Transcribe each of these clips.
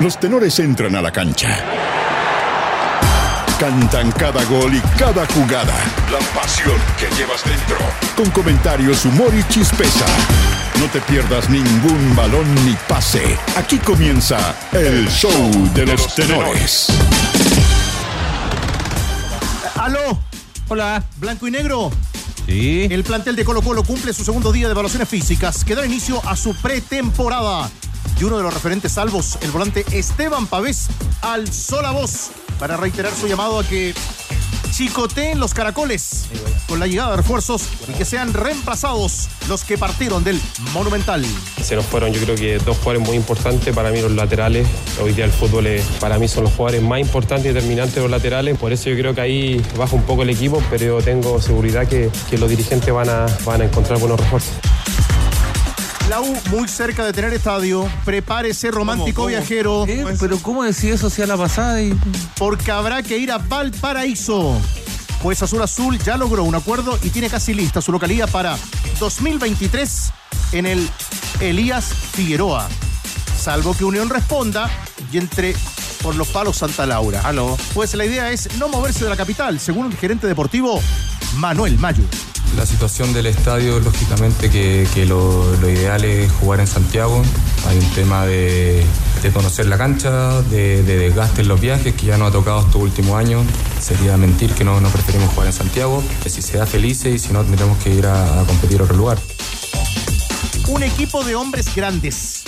Los tenores entran a la cancha. Cantan cada gol y cada jugada. La pasión que llevas dentro. Con comentarios, humor y chispeza. No te pierdas ningún balón ni pase. Aquí comienza el show de los tenores. Aló, Hola. blanco y negro. Sí. El plantel de Colo Colo cumple su segundo día de evaluaciones físicas, que da inicio a su pretemporada. Y uno de los referentes salvos, el volante Esteban Pavés, alzó la voz para reiterar su llamado a que chicoteen los caracoles con la llegada de refuerzos y que sean reemplazados los que partieron del Monumental. Se nos fueron yo creo que dos jugadores muy importantes para mí los laterales. Hoy día el fútbol es- para mí son los jugadores más importantes y determinantes los laterales. Por eso yo creo que ahí baja un poco el equipo, pero yo tengo seguridad que, que los dirigentes van a, van a encontrar buenos refuerzos. La U muy cerca de tener estadio. Prepárese romántico viajero. Eh, pero ¿cómo decir eso si a la pasada y... porque habrá que ir a Valparaíso. Pues Azul Azul ya logró un acuerdo y tiene casi lista su localía para 2023 en el Elías Figueroa. Salvo que Unión responda y entre por los palos Santa Laura. Aló. Pues la idea es no moverse de la capital, según el gerente deportivo Manuel Mayo. La situación del estadio, lógicamente que, lo, ideal es jugar en Santiago. Hay un tema de, conocer la cancha, de, de desgaste en los viajes que ya nos ha tocado estos últimos años. Sería mentir que no, no preferimos jugar en Santiago. Si se da felices y si no tendremos que ir a, a competir a otro lugar. un equipo de hombres grandes.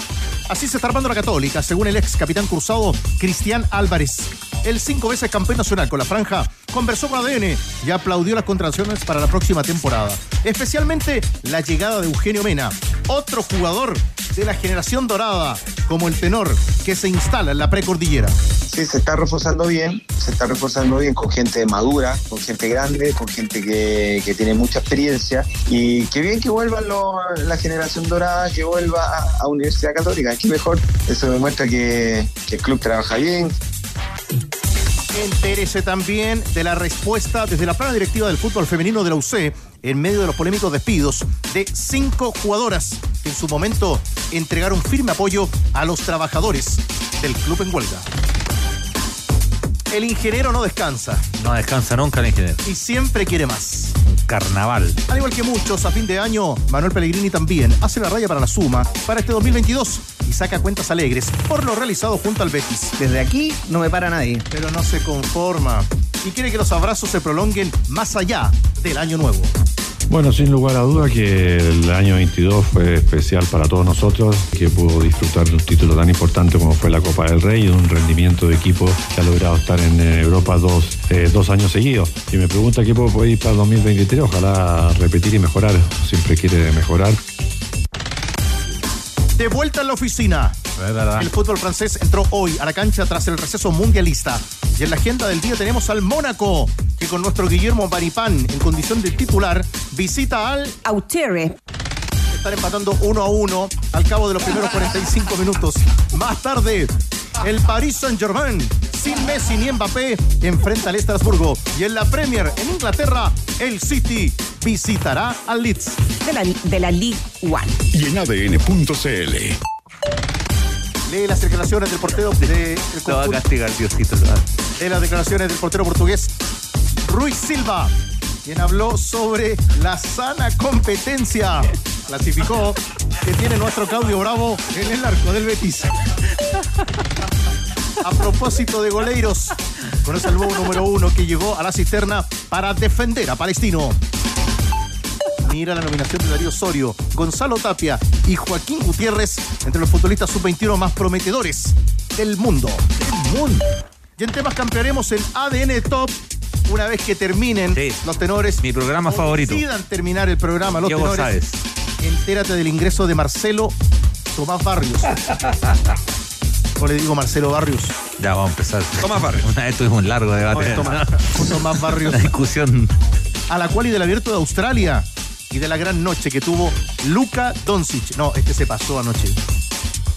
Así se está armando la Católica, según el ex capitán cruzado Cristian Álvarez. El cinco veces campeón nacional con la franja conversó con ADN y aplaudió las contrataciones para la próxima temporada. Especialmente la llegada de Eugenio Mena, otro jugador de la generación dorada, como el tenor que se instala en la precordillera. Sí, se está reforzando bien, se está reforzando bien con gente madura, con gente grande, con gente que, tiene mucha experiencia y qué bien que vuelva la generación dorada, que vuelva a Universidad Católica, mejor, eso demuestra que, que el club trabaja bien, Entérese también de la respuesta desde la plana directiva del fútbol femenino de la UC en medio de los polémicos despidos de cinco jugadoras que en su momento entregaron firme apoyo a los trabajadores del club en huelga. El ingeniero no descansa No descansa nunca el ingeniero. y siempre quiere más. Un carnaval. Al igual que muchos, a fin de año, Manuel Pellegrini también hace la raya para la suma para este 2022 y saca cuentas alegres por lo realizado junto al Betis. Desde aquí no me para nadie. pero no se conforma y quiere que los abrazos se prolonguen más allá del año nuevo. Bueno, sin lugar a duda que el año 22 fue especial para todos nosotros, que pudo disfrutar de un título tan importante como fue la Copa del Rey y de un rendimiento de equipo que ha logrado estar en Europa dos, eh, dos años seguidos. Y me pregunta qué puedo ir para el 2023, ojalá repetir y mejorar, siempre quiere mejorar. De vuelta en la oficina. El fútbol francés entró hoy a la cancha tras el receso mundialista. Y en la agenda del día tenemos al Mónaco, que con nuestro Guillermo Baripán en condición de titular visita al Autere. estar empatando uno a uno al cabo de los primeros 45 minutos. Más tarde, el Paris Saint-Germain, sin Messi ni Mbappé, enfrenta al Estrasburgo. Y en la Premier, en Inglaterra, el City visitará al Leeds. De la, de la League One. Y en ADN.cl. Lee las declaraciones del portero de, el Lo va a castigar Diosito. lo va- de las declaraciones del portero portugués Ruiz Silva, quien habló sobre la sana competencia. Clasificó que tiene nuestro Claudio Bravo en el arco del Betis. A propósito de goleiros, conoce el nuevo número uno que llegó a la cisterna para defender a Palestino. Mira la nominación de Darío Osorio, Gonzalo Tapia y Joaquín Gutiérrez entre los futbolistas sub-21 más prometedores del mundo. Del mundo. Y en temas campearemos en ADN Top una vez que terminen Sí. los tenores. Mi programa favorito. Decidan terminar el programa, los tenores. sabes. Entérate del ingreso de Marcelo Tomás Barrios. O le digo Marcelo Barrios. Ya vamos a empezar. Tomás Barrio. Una vez tuvimos un largo debate. Tomás, Tomás Barrios. Una discusión. a la cual y del abierto de Australia y de la gran noche que tuvo Luka Doncic. No, este se pasó anoche.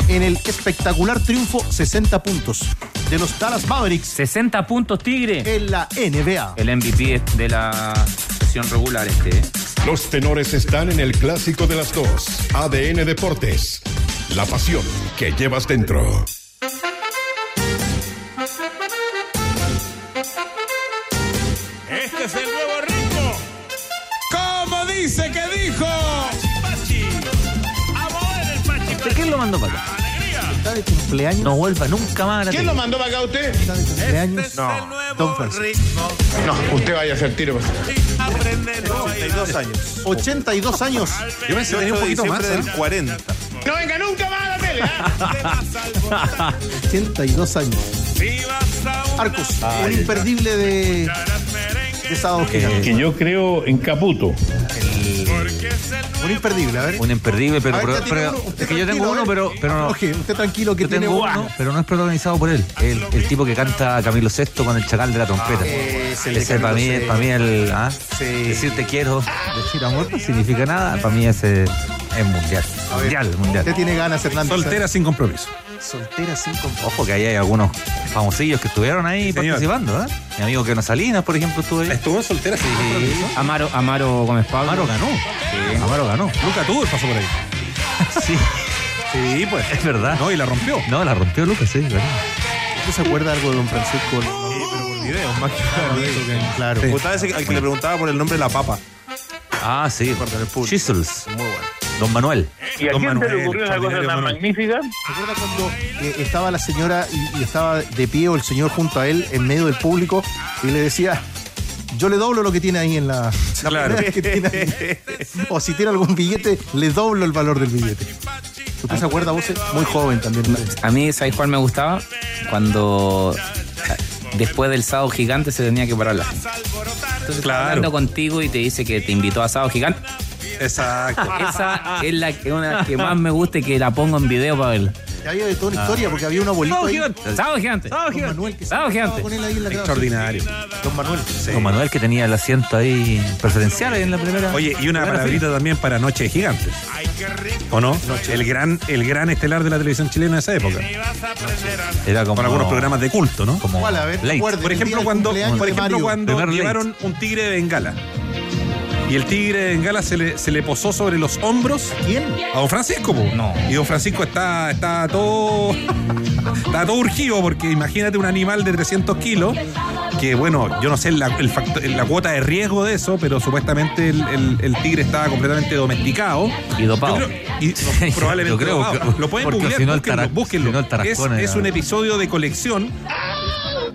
En el espectacular triunfo 60 puntos de los Dallas Mavericks 60 puntos Tigre. en la NBA. El MVP de la sesión regular este. ¿eh? Los tenores están en el clásico de las dos. ADN Deportes. La pasión que llevas dentro. Este es el nuevo ritmo. ¿Cómo dice que dijo? Pachi, pachi. A mover el pachi, pachi. ¿Quién lo mandó para acá? Está de cumpleaños. No vuelva nunca más. ¿Quién lo mandó para acá usted? Está de cumpleaños. Este no. El nuevo Don ritmo. No, usted vaya a hacer tiro. Pues. 82 años. 82 años. Yo me tenía un poquito más. ¿eh? Del 40. No venga nunca más a la tele. ¿ah? 82 años. Arcos, un imperdible de, de sábado gigante. Que yo creo en Caputo. Un imperdible, a ver. Un imperdible, pero, ver, es que yo tengo uno, pero, pero no. Oje, usted tranquilo que Yo tiene tengo uno. uno, pero no es protagonizado por él. El, el tipo que canta Camilo VI con el chacal de la trompeta. Ese de ese para mí, para mí el ¿ah? Sí. decir te quiero, decir amor no significa nada. Para mí ese es mundial. Mundial, mundial. Usted tiene ganas, Hernández. Soltera sin compromiso. Soltera sin compromiso. Ojo que ahí hay algunos famosillos que estuvieron ahí participando, ¿eh? Mi amigo Keno Salinas, por ejemplo, estuvo ahí. Estuvo en soltera sin compromiso. Amaro, Amaro Gómez Pablo. Amaro ganó. Amaro ganó. Luca Tour pasó por ahí. Sí, Sí, pues. es verdad. No, y la rompió. No, la rompió Lucas, sí, verdad. ¿Usted se acuerda algo de Don Francisco? pero por videos, más que Claro. Me gustaba ese al que le preguntaba por el nombre de la papa. Ah, sí. Chisels. Muy bueno. Don Manuel. ¿Y a Don quién se Manuel, le ocurrió esa cosa tan Manuel. magnífica? ¿Se acuerda cuando eh, estaba la señora y, y estaba de pie o el señor junto a él en medio del público y le decía, yo le doblo lo que tiene ahí en la, la Claro. que tiene ahí"? O si tiene algún billete, le doblo el valor del billete. ¿Usted se acuerda, vos? Muy joven también. A mí, ¿sabes cuál me gustaba? Cuando ah, después del sábado gigante se tenía que parar la gente. Entonces, está Claro. hablando contigo y te dice que te invitó a sábado gigante. Exacto. Esa es la que, una que más me gusta y que la pongo en video para verla. Y había de toda una historia porque había un abuelito Sábado ahí. gigante. Sábado gigante. Don Manuel que se Sábado gigante. con él ahí en la grabación. Extraordinario. Don Manuel. Don Manuel que tenía el asiento ahí preferencial ahí en la primera. Oye, y una palabrita también para Noche de Gigantes. ¿O no? El gran, el gran estelar de la televisión chilena de esa época. Era como Con algunos programas de culto, ¿no? como ¿Cuál? A ver, late. recuerde. Por ejemplo, cuando, por ejemplo, cuando llevaron un tigre de Bengala. Y el tigre de Bengala se le, se le posó sobre los hombros ¿Quién? a don Francisco. po. No. Y don Francisco está, está todo. está todo urgido porque imagínate un animal de 300 kilos. Que bueno, yo no sé la, el factor- la cuota de riesgo de eso, pero supuestamente el, el- el tigre estaba completamente domesticado. Y dopado. Yo creo- y no, probablemente Yo creo dopado. que- Lo pueden googlear, si no el búsquenlo, búsquenlo. es un episodio de colección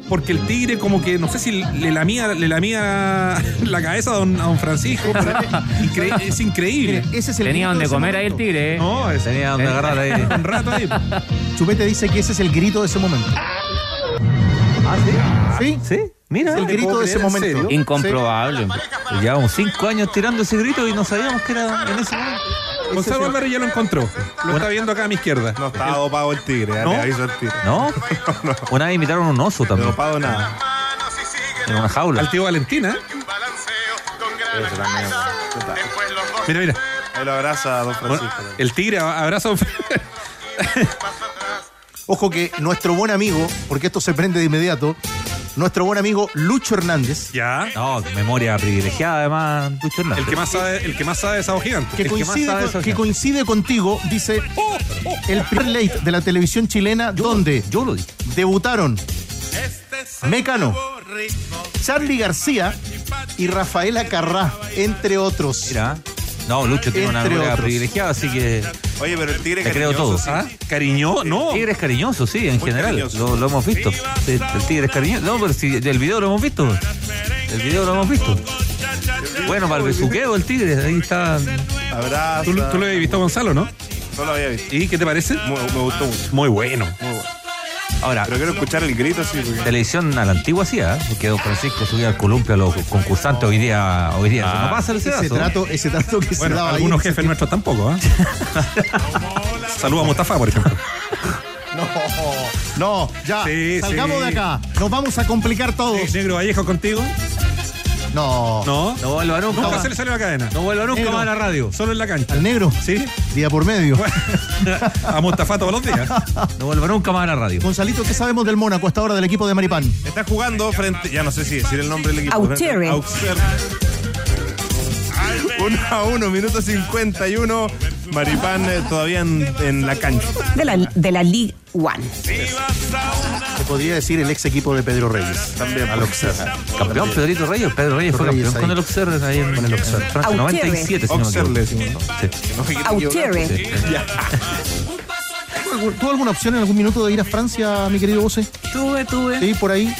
porque el tigre como que no sé si le lamía, le lamía la cabeza a don, a don Francisco. incre- es increíble. Mire, ese es el Tenía donde comer ahí el momento. tigre. ¿eh? No, Tenía donde agarrar ahí. un rato ahí. Chupete dice que ese es el grito de ese momento. Ah, sí. ¿Sí? Sí, mira. El grito de ese creer, ¿en momento. serio? Incomprobable. Llevamos cinco años tirando ese grito y no sabíamos que era en ese momento. Gonzalo Álvarez ya lo encontró. Lo está viendo acá a mi izquierda. No estaba dopado el tigre, ya ¿No? le aviso el tigre. ¿No? Una vez imitaron un oso No también. dopado nada. En una jaula. Al tío Valentina. Eso también. Mira, mira. Él lo abraza a don Francisco. El tigre abraza a don Ojo que nuestro buen amigo, porque esto se prende de inmediato, nuestro buen amigo Lucho Hernández, Ya. No, memoria privilegiada además, Lucho Hernández. El que más sabe, el que más sabe de Sábado Gigante. que, el que más coincide, con- que coincide contigo, dice el primer late de la televisión chilena, donde Yo lo debutaron Mecano, Charlie García y Rafaela Carrá, entre otros. Mira. No, Lucho tiene una Entre memoria otros. privilegiada, así que Oye, pero el tigre te creo todo. cariñoso, sí. ¿Ah? ¿Cariño? No. El tigre es cariñoso, sí, en Muy general. cariñoso. Lo, lo hemos visto. Sí, el tigre es cariñoso. No, pero si del video lo hemos visto. El video lo hemos visto. Bueno, para el besuqueo el tigre, ahí está. Abraza. Tú, lo- tú lo habías visto, Gonzalo, ¿no? No lo había visto. ¿Y qué te parece? Muy- me gustó mucho. Muy bueno. Muy bueno. Ahora, Pero quiero escuchar el grito así. Porque... televisión a la antigua hacía, ¿eh? porque Don Francisco subía al columpio a los concursantes hoy día. Hoy día eso no pasa ese Ese trato, ese trato que se Bueno, daba algunos ahí. jefes nuestros tampoco, ¿ah? Saludos a Mustafa, por ejemplo. No, no, ya, Sí, salgamos sí. de acá. Nos vamos a complicar todos. Negro Vallejo contigo. No. No. No vuelva nunca Nunca más. se le salió la cadena. No vuelva nunca Negro. más a la radio. Solo en la cancha. Al negro, ¿Sí? día por medio. a Mustafa todos los días. No vuelva nunca más a la radio. Gonzalito, ¿qué sabemos del Mónaco hasta ahora del equipo de Maripán? Está jugando frente. Ya no sé si decir el nombre del equipo. Auxerre. Auxerre. 1 a 1, minuto 51. Maripán eh, todavía en, en la cancha. De la, de la League One. Se podría decir el ex equipo de Pedro Reyes. También. Al Auxerre. Campeón Pedrito Reyes. Pedro Reyes fue Reyes campeón ahí. con el Auxerre ahí en Con el. Francia, Auxerre. 97, si no me Auxerre le. Auxerre. ¿Tuvo alguna opción en algún minuto de ir a Francia, mi querido Bose? Tuve, tuve. Sí, por ahí.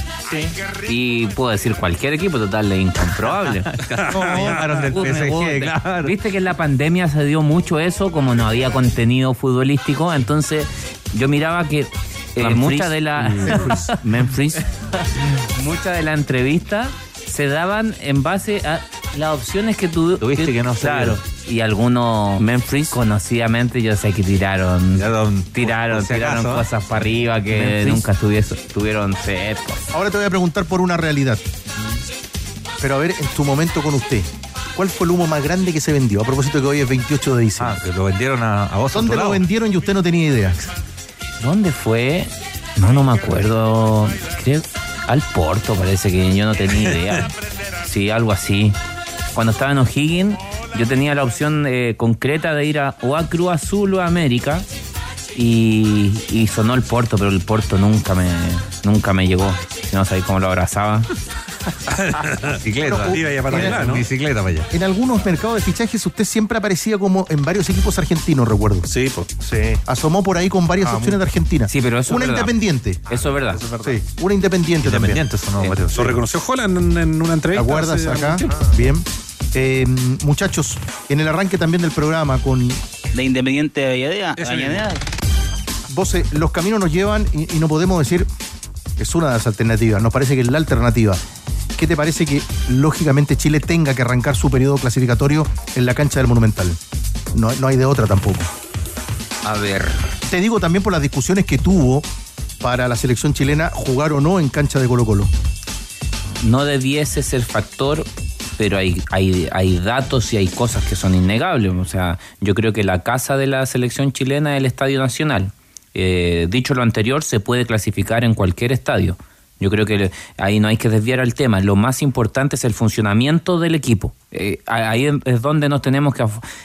Y puedo decir cualquier equipo, total, es incomprobable. Llamaron del PSG, claro. Viste que en la pandemia se dio mucho eso, como no había contenido futbolístico, entonces yo miraba que eh, mucha de la Memphis, mucha de la entrevista se daban en base a las opciones que tú Tuviste que no se claro y algunos Memphis conocidamente yo sé que tiraron Tiraron, tiraron por si tiraron acaso, cosas para arriba que Memphis. nunca tuvieron sed Ahora te voy a preguntar por una realidad. Pero a ver, en tu momento con usted, ¿cuál fue el humo más grande que se vendió? A propósito de que hoy es 28 de diciembre. Ah, que lo vendieron a, a vos. a ¿Dónde lo lado. vendieron y usted no tenía idea? ¿Dónde fue? No, no me acuerdo. Creo al Porto, parece que yo no tenía idea. Sí, algo así. Cuando estaba en O'Higgins, yo tenía la opción eh, concreta de ir a o a Cruz Azul o a América. Y, y sonó el Porto, pero el Porto nunca me, nunca me llegó. Si no sabéis cómo lo abrazaba. Bicicleta. Iba ya para Mira, allá, ¿no? Bicicleta para allá. En algunos mercados de fichajes usted siempre aparecía como en varios equipos argentinos, recuerdo. Sí, pues. Sí. Asomó por ahí con varias Ah, opciones de Argentina. Sí, pero eso es Una independiente. Eso es verdad. Sí, una independiente, también. Independiente, eso no, Mateo. Lo reconoció Holland en, en una ¿Te entrevista. acuerdas hace acá? tiempo. Bien. Eh, muchachos, en el arranque también del programa con De Independiente de Avellaneda. vos, eh, los caminos nos llevan y, y no podemos decir es una de las alternativas, nos parece que es la alternativa. ¿Qué te parece que lógicamente Chile tenga que arrancar su periodo clasificatorio en la cancha del Monumental? No, no hay de otra tampoco. A ver. Te digo también por las discusiones que tuvo para la selección chilena jugar o no en cancha de Colo Colo. no debiese ser factor, pero hay, hay, hay datos y hay cosas que son innegables. O sea, yo creo que la casa de la selección chilena es el Estadio Nacional. Eh, dicho lo anterior, se puede clasificar en cualquier estadio. Yo creo que ahí no hay que desviar al tema. Lo más importante es el funcionamiento del equipo. Eh, ahí es donde nos tenemos que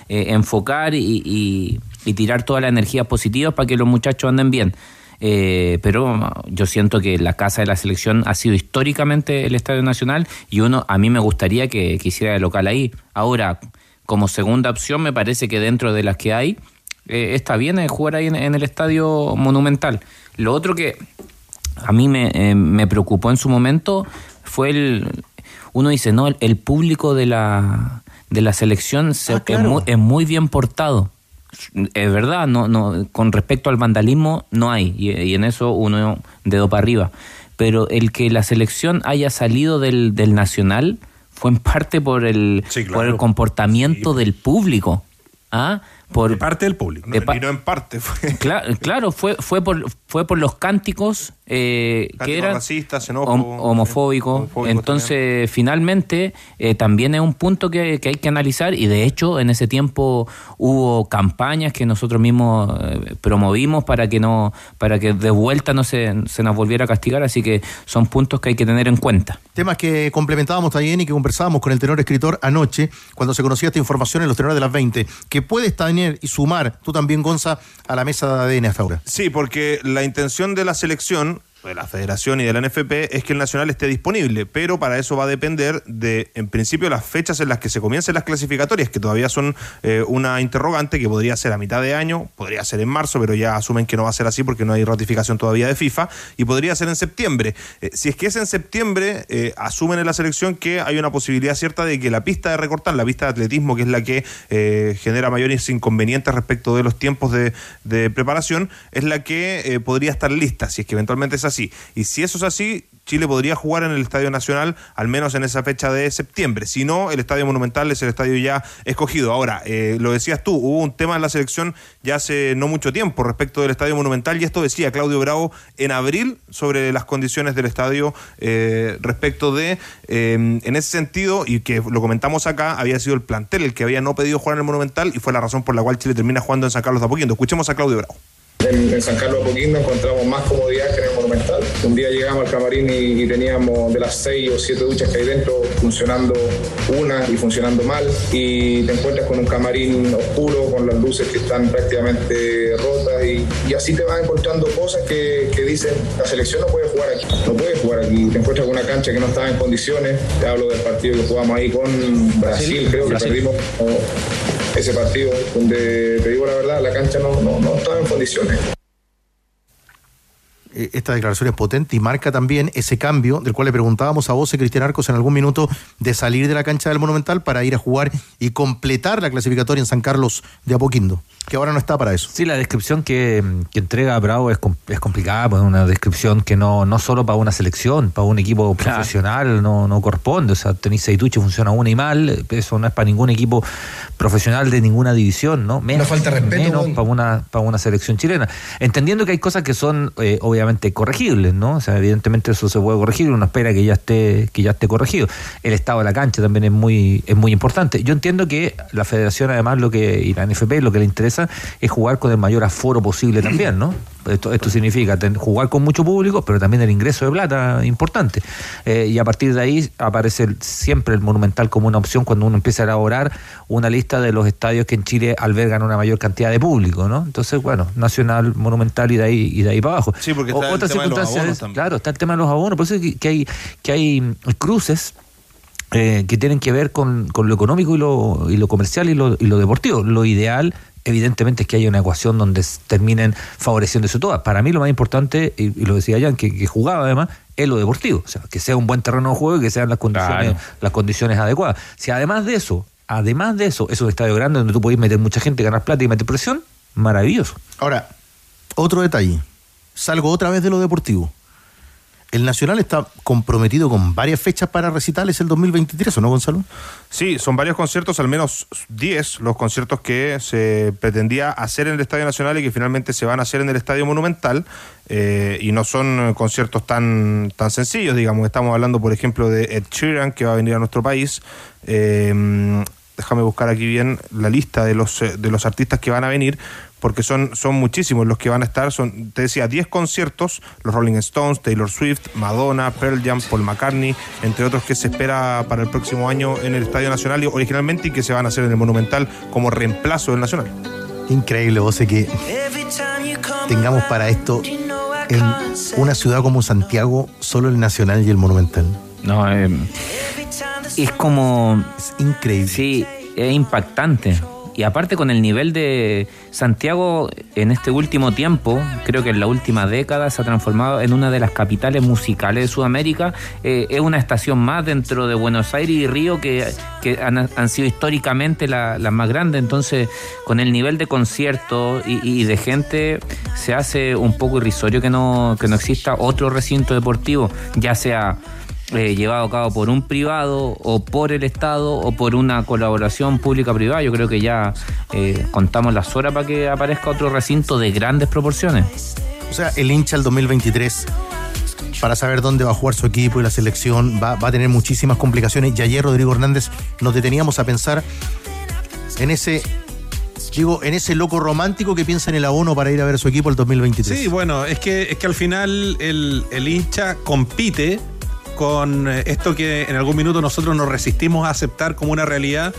eh, enfocar y, tirar toda la energía positiva para que los muchachos anden bien. Eh, pero yo siento que la casa de la selección ha sido históricamente el Estadio Nacional y uno a mí me gustaría que, que hiciera de local ahí. Ahora, como segunda opción, me parece que dentro de las que hay, eh, está bien jugar ahí en el Estadio Monumental. Lo otro que a mí me, eh, me preocupó en su momento fue el... Uno dice, no, el, el público de la, de la selección se- Ah, claro. es, muy, es muy bien portado. Es verdad, no, no, con respecto al vandalismo no hay, y, y en eso uno dedo para arriba. Pero el que la selección haya salido del, del Nacional fue en parte por el, Sí, claro. por el comportamiento del público. ¿Ah? Por, De parte del público. de pa- Y no en parte. Fue. Cla- claro, fue, fue, por, fue por los cánticos eh, que Cánticos eran racistas, hom- xenófobos, homofóbicos. homofóbicos Entonces, finalmente, eh, también es un punto que, que hay que analizar y de hecho en ese tiempo hubo campañas que nosotros mismos eh, promovimos para que no para que de vuelta no se, se nos volviera a castigar, así que son puntos que hay que tener en cuenta. Temas que complementábamos también y que conversábamos con el tenor escritor anoche, cuando se conocía esta información en los tenores de las 20, que puedes tener y sumar tú también, Gonza, a la mesa de ADN hasta ahora. Sí, porque la intención de la selección, de la federación y de la NFP, es que el Nacional esté disponible, pero para eso va a depender de, en principio, las fechas en las que se comiencen las clasificatorias, que todavía son eh, una interrogante que podría ser a mitad de año, podría ser en marzo, pero ya asumen que no va a ser así porque no hay ratificación todavía de FIFA, y podría ser en septiembre. Eh, si es que es en septiembre, eh, asumen en la selección que hay una posibilidad cierta de que la pista de recortar, la pista de atletismo, que es la que eh, genera mayores inconvenientes respecto de los tiempos de, de preparación, es la que podría estar lista, si es que eventualmente es así. Y si eso es así, Chile podría jugar en el Estadio Nacional, al menos en esa fecha de septiembre. Si no, el Estadio Monumental es el estadio ya escogido. Ahora, eh, lo decías tú, hubo un tema en la selección ya hace no mucho tiempo respecto del Estadio Monumental, y esto decía Claudio Bravo en abril sobre las condiciones del estadio eh, respecto de, eh, en ese sentido, y que lo comentamos acá, había sido el plantel el que había no pedido jugar en el Monumental, y fue la razón por la cual Chile termina jugando en San Carlos de Apoquindo. Escuchemos a Claudio Bravo. En, San Carlos Apoquindo encontramos más comodidad que en. Un día llegamos al camarín y, y teníamos de las seis o siete duchas que hay dentro funcionando una y funcionando mal y te encuentras con un camarín oscuro con las luces que están prácticamente rotas y, y así te vas encontrando cosas que, que dicen la selección no puede jugar aquí, no puede jugar aquí, te encuentras con una cancha que no estaba en condiciones, te hablo del partido que jugamos ahí con Brasil, creo que Brasil. perdimos ese partido donde te digo la verdad, la cancha no, no, no estaba en condiciones. Eh, Esta declaración es potente y marca también ese cambio del cual le preguntábamos a vos, Cristian Arcos, en algún minuto de salir de la cancha del Monumental para ir a jugar y completar la clasificatoria en San Carlos de Apoquindo, que ahora no está para eso. Sí, la descripción que, que entrega Bravo es, es complicada, pues una descripción que no, no solo para una selección, para un equipo profesional no, no corresponde. O sea, tenéis Seituchi, funciona una y mal, eso no es para ningún equipo profesional de ninguna división, ¿no? Menos, falta de respeto, menos para una, para una selección chilena. Entendiendo que hay cosas que son eh, obviamente corregibles, ¿no? O sea, evidentemente eso se puede corregir, uno espera que ya esté, que ya esté corregido. El estado de la cancha también es muy, es muy importante. Yo entiendo que la federación además lo que, y la NFP lo que le interesa es jugar con el mayor aforo posible también, ¿no? Esto, esto significa ten- jugar con mucho público, pero también el ingreso de plata importante. Eh, y a partir de ahí aparece el- siempre el Monumental como una opción cuando uno empieza a elaborar una lista de los estadios que en Chile albergan una mayor cantidad de público, ¿no? Entonces, bueno, Nacional, Monumental y de ahí, y de ahí para abajo. Sí, porque O- está el tema de los abonos es- claro, está el tema de los abonos, por eso es que, que hay, que hay cruces eh, que tienen que ver con, con lo económico y lo, y lo comercial y lo, y lo deportivo. Lo ideal, evidentemente, es que haya una ecuación donde terminen favoreciendo eso todo. Para mí lo más importante, y, y lo decía Jan, que, que jugaba además, es lo deportivo. O sea, que sea un buen terreno de juego y que sean las condiciones, las condiciones adecuadas. Si además de eso, además de eso, es un estadio grande donde tú podés meter mucha gente, ganar plata y meter presión, maravilloso. Ahora, otro detalle. Salgo otra vez de lo deportivo. El Nacional está comprometido con varias fechas para recitales el 2023, ¿o no, Gonzalo? Sí, son varios conciertos, al menos 10 los conciertos que se pretendía hacer en el Estadio Nacional y que finalmente se van a hacer en el Estadio Monumental. eh, y no son conciertos tan, tan sencillos, digamos. Estamos hablando, por ejemplo, de Ed Sheeran, que va a venir a nuestro país. Eh, déjame buscar aquí bien la lista de los, eh, de los artistas que van a venir, porque son, son muchísimos los que van a estar. Son, te decía, 10 conciertos, los Rolling Stones, Taylor Swift, Madonna, Pearl Jam, Paul McCartney, entre otros que se espera para el próximo año en el Estadio Nacional y originalmente y que se van a hacer en el Monumental como reemplazo del Nacional. Increíble, vos sé que tengamos para esto en una ciudad como Santiago solo el Nacional y el Monumental. No, eh, es como. Es increíble. Sí, es impactante. Y aparte con el nivel de Santiago en este último tiempo, creo que en la última década se ha transformado en una de las capitales musicales de Sudamérica. Eh, es una estación más dentro de Buenos Aires y Río que, que han, sido históricamente la- las más grandes. Entonces, con el nivel de conciertos y, y de gente, se hace un poco irrisorio que no, que no exista otro recinto deportivo, ya sea eh, llevado a cabo por un privado o por el Estado o por una colaboración pública-privada. Yo creo que ya eh, contamos las horas para que aparezca otro recinto de grandes proporciones. O sea, el hincha el 2023, para saber dónde va a jugar su equipo y la selección, va, va a tener muchísimas complicaciones. Y ayer, Rodrigo Hernández, nos deteníamos a pensar en ese, digo, en ese loco romántico que piensa en el abono para ir a ver a su equipo el 2023. Sí, bueno, es que, es que al final el, el hincha compite con eh, esto que en algún minuto nosotros nos resistimos a aceptar como una realidad,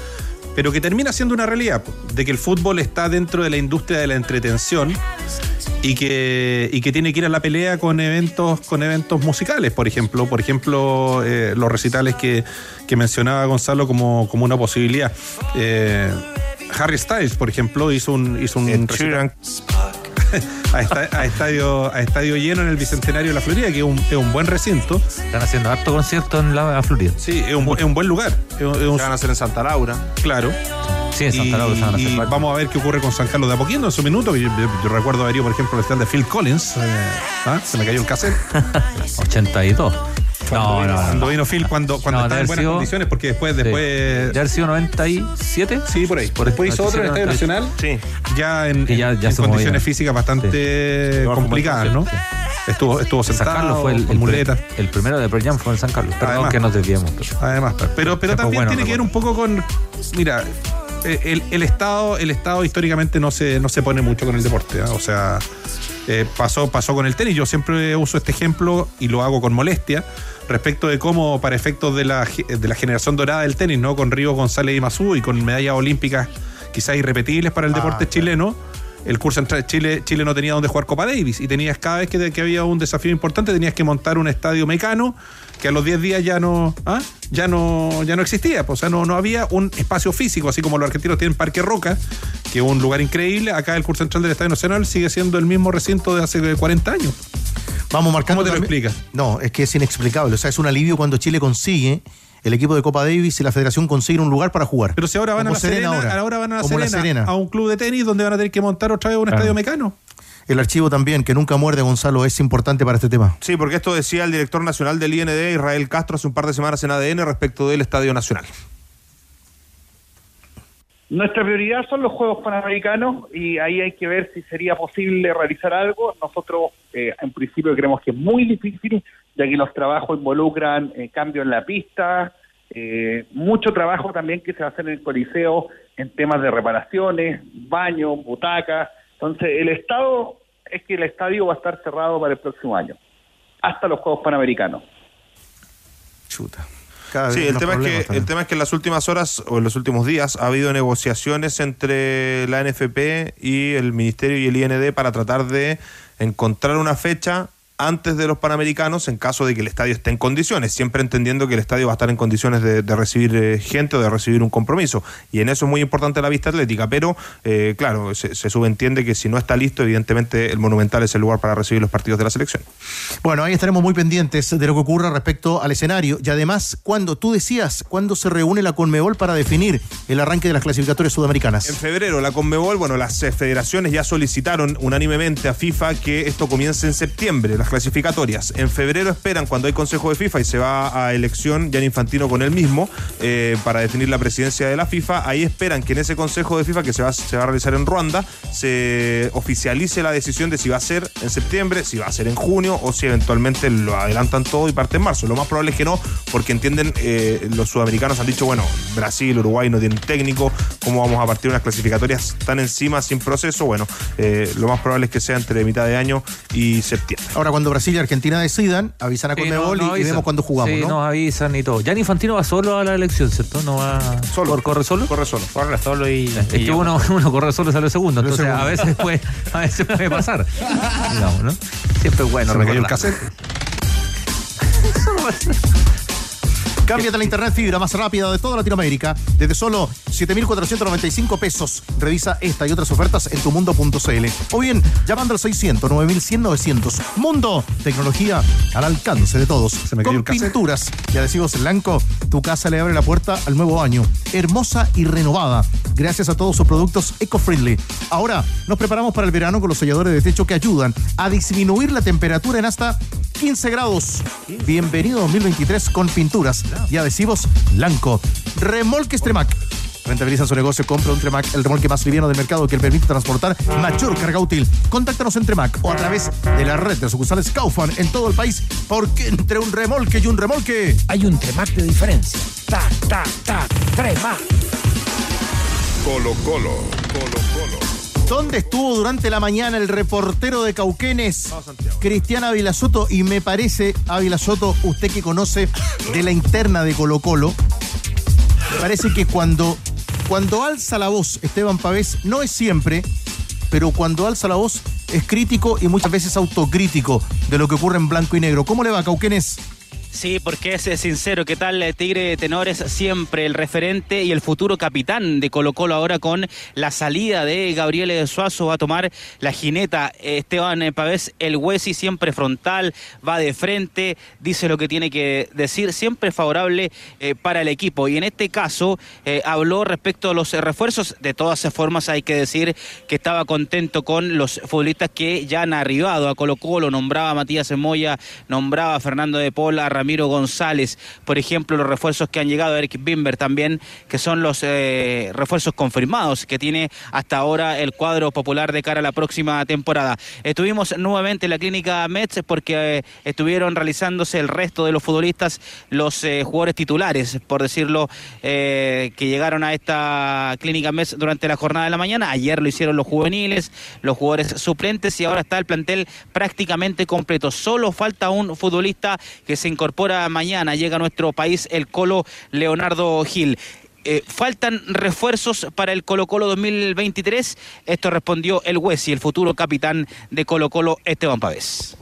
pero que termina siendo una realidad, de que el fútbol está dentro de la industria de la entretención y que, y que tiene que ir a la pelea con eventos, con eventos musicales, por ejemplo. Por ejemplo, eh, los recitales que, que mencionaba Gonzalo como, como una posibilidad. Eh, Harry Styles, por ejemplo, hizo un, hizo un recital a, esta- a estadio, a estadio lleno en el Bicentenario de la Florida, que es un, es un buen recinto. Están haciendo harto concierto en la Florida. Sí, es un, es un buen lugar. Es un- es un- Se van a hacer en Santa Laura. Claro. Sí, en Santa Y- Laura se van a hacer y vamos a ver qué ocurre con San Carlos de Apoquindo en su minuto. Yo, yo- yo recuerdo haber ido, por ejemplo, al stand de Phil Collins. eh, ¿ah? Se me cayó el cassette. 82. Cuando, No, vino, no, cuando vino Phil, cuando, cuando No, estaba en buenas sido- condiciones, porque después, Sí. después ¿De haber sido 97? Sí, por ahí. después hizo otro en el Estadio Nacional. Sí. Ya en, ya- en- ya condiciones movía. físicas bastante Sí. complicadas, ¿no? Estuvo, estuvo San sentado Carlos fue el, con el, muletas. el primero de Pearl Jam fue en San Carlos. Perdón Además. que nos desviemos. pero- Además, pero, pero también bueno, tiene que ver un poco con. Mira, eh, el, el Estado, el Estado históricamente no se, no se pone mucho con el deporte. ¿ah? O sea, Eh, pasó, pasó con el tenis. Yo siempre uso este ejemplo y lo hago con molestia respecto de cómo, para efectos de la, de la generación dorada del tenis, ¿no? Con Río González y Mazú y con medallas olímpicas quizás irrepetibles para el deporte chileno. El curso entre Chile, Chile no tenía donde jugar Copa Davis y tenías cada vez que, que había un desafío importante tenías que montar un estadio mecano que a los 10 días ya no, ¿ah? ya no, ya no existía, pues, o sea, no, no había un espacio físico, así como los argentinos tienen Parque Roca, que es un lugar increíble, acá el curso central del Estadio Nacional sigue siendo el mismo recinto de hace 40 años. Vamos marcando. ¿Cómo te lo explicas? No, es que es inexplicable. O sea, es un alivio cuando Chile consigue, el equipo de Copa Davis y la federación consiguen un lugar para jugar. Pero si ahora van a la Serena, ahora. van a la Como Serena, la Serena. a un club de tenis donde van a tener que montar otra vez un estadio mecano. El archivo también, que nunca muerde, Gonzalo, es importante para este tema. Sí, porque esto decía el director nacional del IND, Israel Castro, hace un par de semanas en ADN respecto del Estadio Nacional. Nuestra prioridad son los Juegos Panamericanos y ahí hay que ver si sería posible realizar algo. Nosotros, eh, en principio, creemos que es muy difícil, ya que los trabajos involucran eh, cambio en la pista, eh, mucho trabajo también que se va a hacer en el Coliseo en temas de reparaciones, baños, butacas. Entonces, el estado es que el estadio va a estar cerrado para el próximo año, hasta los Juegos Panamericanos. Chuta. Sí, el tema, es que, el tema es que en las últimas horas o en los últimos días ha habido negociaciones entre la NFP y el Ministerio y el IND para tratar de encontrar una fecha antes de los Panamericanos en caso de que el estadio esté en condiciones, siempre entendiendo que el estadio va a estar en condiciones de, de recibir eh, gente o de recibir un compromiso. Y en eso es muy importante la vista atlética, pero eh, claro, se, se subentiende que si no está listo, evidentemente el Monumental es el lugar para recibir los partidos de la selección. Bueno, ahí estaremos muy pendientes de lo que ocurra respecto al escenario. Y además, cuando tú decías, cuándo se reúne la Conmebol para definir el arranque de las clasificatorias sudamericanas. En febrero, la Conmebol, bueno, las eh, federaciones ya solicitaron unánimemente a FIFA que esto comience en septiembre, las clasificatorias. En febrero esperan, cuando hay consejo de FIFA y se va a elección, Jan Infantino con él mismo, eh, para definir la presidencia de la FIFA, ahí esperan que en ese consejo de FIFA que se va, se va a realizar en Ruanda, se oficialice la decisión de si va a ser en septiembre, si va a ser en junio o si eventualmente lo adelantan todo y parte en marzo. Lo más probable es que no, porque entienden, eh, los sudamericanos han dicho, bueno, Brasil, Uruguay no tienen técnico, ¿cómo vamos a partir unas clasificatorias tan encima, sin proceso? Bueno, eh, lo más probable es que sea entre mitad de año y septiembre. Ahora, cuando Brasil y Argentina decidan, avisan a Sí, Conmebol no- no y- vemos cuándo jugamos, Sí, ¿no? nos avisan y todo. Gianni Infantino va solo a la elección, ¿cierto? No va. Solo. ¿Por- ¿Corre solo? Corre solo. Corre solo y. Es que uno, uno corre solo y sale segundo, entonces segundo. a veces puede, a veces puede pasar. Digamos, ¿no? Siempre es bueno Se me cayó el cassette. Cámbiate la internet fibra más rápida de toda Latinoamérica desde solo 7.495 pesos. Revisa esta y otras ofertas en tumundo.cl o bien llamando al 600 9100 900. Mundo, tecnología al alcance de todos. me cayó Con el pinturas y adhesivos en blanco, tu casa le abre la puerta al nuevo año. Hermosa y renovada gracias a todos sus productos eco-friendly. Ahora nos preparamos para el verano con los selladores de techo que ayudan a disminuir la temperatura en hasta 15 grados. Bienvenido 2023 con pinturas y adhesivos blanco. Remolques Tremac. Rentabiliza su negocio, compra un Tremac, el remolque más liviano del mercado que le permite transportar mayor carga útil. Contáctanos en Tremac o a través de la red de sucursales Kaufman en todo el país, porque entre un remolque y un remolque Hay un Tremac de diferencia. Tac, tac, tac, Tremac. Colo Colo. Colo Colo. ¿Dónde estuvo durante la mañana el reportero de Cauquenes, Cristian Ávila Soto? Y me parece, Ávila Soto, usted que conoce de la interna de Colo Colo, parece que cuando, cuando alza la voz Esteban Pavés, no es siempre, pero cuando alza la voz es crítico y muchas veces autocrítico de lo que ocurre en blanco y negro. ¿Cómo le va, Cauquenes? Sí, porque es eh, sincero. ¿Qué tal, eh, Tigre de Tenores? Siempre el referente y el futuro capitán de Colo Colo ahora con la salida de Gabriel Suazo va a tomar la jineta. Eh, Esteban Pavés, el Huesi siempre frontal, va de frente, dice lo que tiene que decir, siempre favorable para el equipo. Y en este caso habló respecto a los refuerzos. De todas formas hay que decir que estaba contento con los futbolistas que ya han arribado a Colo Colo. Nombraba a Matías Moya, nombraba a Fernando de Paul, a Ramiro González, por ejemplo, los refuerzos que han llegado, Eric Bimber también, que son los eh, refuerzos confirmados que tiene hasta ahora el cuadro popular de cara a la próxima temporada. Estuvimos nuevamente en la clínica Mets porque eh, estuvieron realizándose el resto de los futbolistas, los eh, jugadores titulares, por decirlo, que llegaron a esta clínica Mets durante la jornada de la mañana. Ayer lo hicieron los juveniles, los jugadores suplentes y ahora está el plantel prácticamente completo. Solo falta un futbolista que se incorpora mañana. Llega a nuestro país el Colo Leonardo Gil. Eh, faltan refuerzos para el Colo Colo 2023. Esto respondió el Huesi, el futuro capitán de Colo Colo, Esteban Pavés.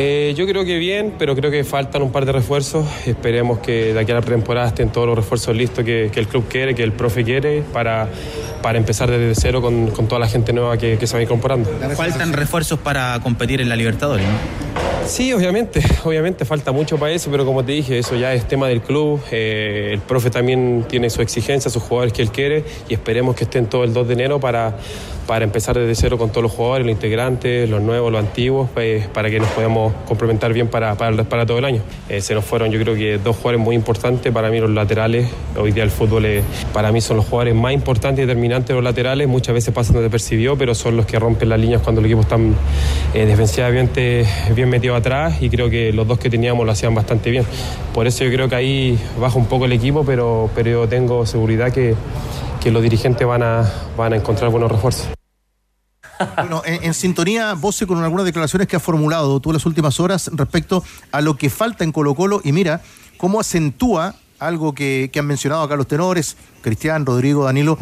Eh, yo creo que bien, pero creo que faltan un par de refuerzos. Esperemos que de aquí a la pretemporada estén todos los refuerzos listos que, que el club quiere, que el profe quiere, para, para empezar desde cero con, con toda la gente nueva que, que se va incorporando. Faltan refuerzos para competir en la Libertadores, ¿no? Sí, obviamente, obviamente falta mucho para eso, pero como te dije, eso ya es tema del club. Eh, el profe también tiene su exigencia, sus jugadores que él quiere y esperemos que estén todo el 2 de enero para, para empezar desde cero con todos los jugadores, los integrantes, los nuevos, los antiguos, pues, para que nos podamos complementar bien para, para, para todo el año. Eh, se nos fueron, yo creo que dos jugadores muy importantes, para mí los laterales, hoy día el fútbol es- para mí son los jugadores más importantes y determinantes los laterales, muchas veces pasan desapercibidos, pero son los que rompen las líneas cuando el equipo está eh, defensivamente bien metido atrás y creo que los dos que teníamos lo hacían bastante bien. Por eso yo creo que ahí baja un poco el equipo, pero, pero yo tengo seguridad que, que los dirigentes van a, van a encontrar buenos refuerzos. Bueno, en, en sintonía, Voce, con algunas declaraciones que ha formulado tú en las últimas horas respecto a lo que falta en Colo Colo y mira cómo acentúa algo que, que han mencionado acá los tenores, Cristian, Rodrigo, Danilo,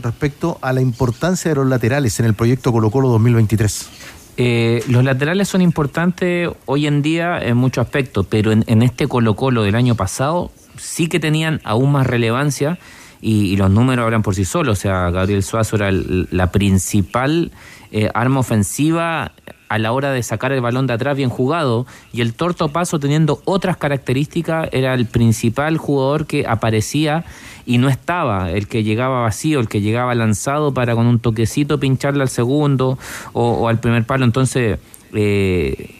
respecto a la importancia de los laterales en el proyecto Colo Colo 2023. Eh, los laterales son importantes hoy en día en muchos aspectos, pero en, en este Colo Colo del año pasado sí que tenían aún más relevancia y, los números hablan por sí solos. O sea, Gabriel Suazo era el- la principal eh, arma ofensiva a la hora de sacar el balón de atrás bien jugado y el Torto Paso teniendo otras características era el principal jugador que aparecía y no estaba, el que llegaba vacío, el que llegaba lanzado para con un toquecito pincharle al segundo o, o al primer palo. Entonces, eh,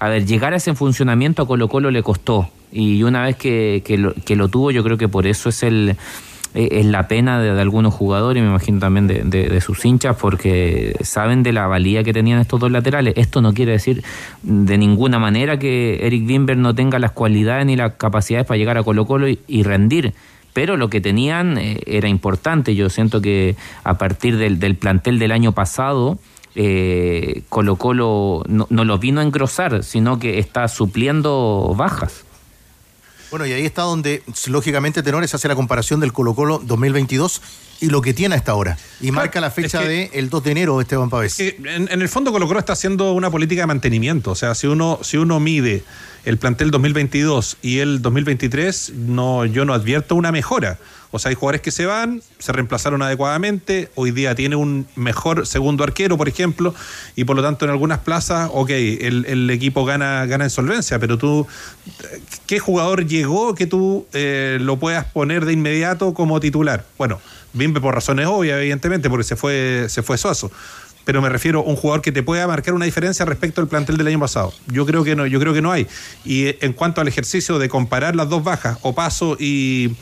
a ver, llegar a ese funcionamiento a Colo Colo le costó y una vez que, que lo, que lo tuvo yo creo que por eso es el es la pena de, de algunos jugadores, me imagino también de, sus hinchas, porque saben de la valía que tenían estos dos laterales. Esto no quiere decir de ninguna manera que Eric Wimber no tenga las cualidades ni las capacidades para llegar a Colo Colo y, y rendir. Pero lo que tenían eh, era importante. Yo siento que a partir del, del plantel del año pasado, eh, Colo Colo no, no lo vino a engrosar, sino que está supliendo bajas. Bueno, y ahí está donde, lógicamente, Tenores hace la comparación del Colo Colo 2022 y lo que tiene hasta ahora. Y marca la fecha es del 2 de enero, Esteban Pavés. En, en el fondo Colo Colo está haciendo una política de mantenimiento. O sea, si uno, si uno mide el plantel 2022 y el 2023, no, yo no advierto una mejora. O sea, hay jugadores que se van, se reemplazaron adecuadamente, hoy día tiene un mejor segundo arquero, por ejemplo, y por lo tanto en algunas plazas, ok, el, equipo gana, gana en solvencia, pero tú, ¿qué jugador llegó que tú eh, lo puedas poner de inmediato como titular? Bueno, Bimbe por razones obvias, evidentemente, porque se fue, se fue Suazo. Pero me refiero a un jugador que te pueda marcar una diferencia respecto al plantel del año pasado. Yo creo que no, yo creo que no hay. Y eh, en cuanto al ejercicio de comparar las dos bajas, Opaso y,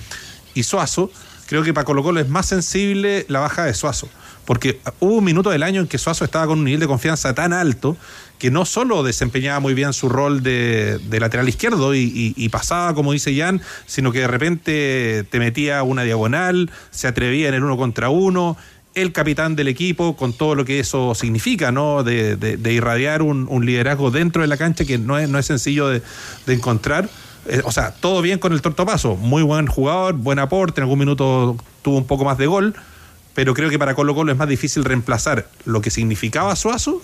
y Suazo, creo que para Colo Colo es más sensible la baja de Suazo. Porque hubo un minuto del año en que Suazo estaba con un nivel de confianza tan alto que no solo desempeñaba muy bien su rol de, lateral izquierdo y, pasaba, como dice Jan, sino que de repente te metía una diagonal, se atrevía en el uno contra uno, el capitán del equipo, con todo lo que eso significa, ¿no? De, irradiar un, un liderazgo dentro de la cancha que no es, no es sencillo de encontrar. Eh, o sea, todo bien con el tortopaso, muy buen jugador, buen aporte, en algún minuto tuvo un poco más de gol, pero creo que para Colo Colo es más difícil reemplazar lo que significaba Suazo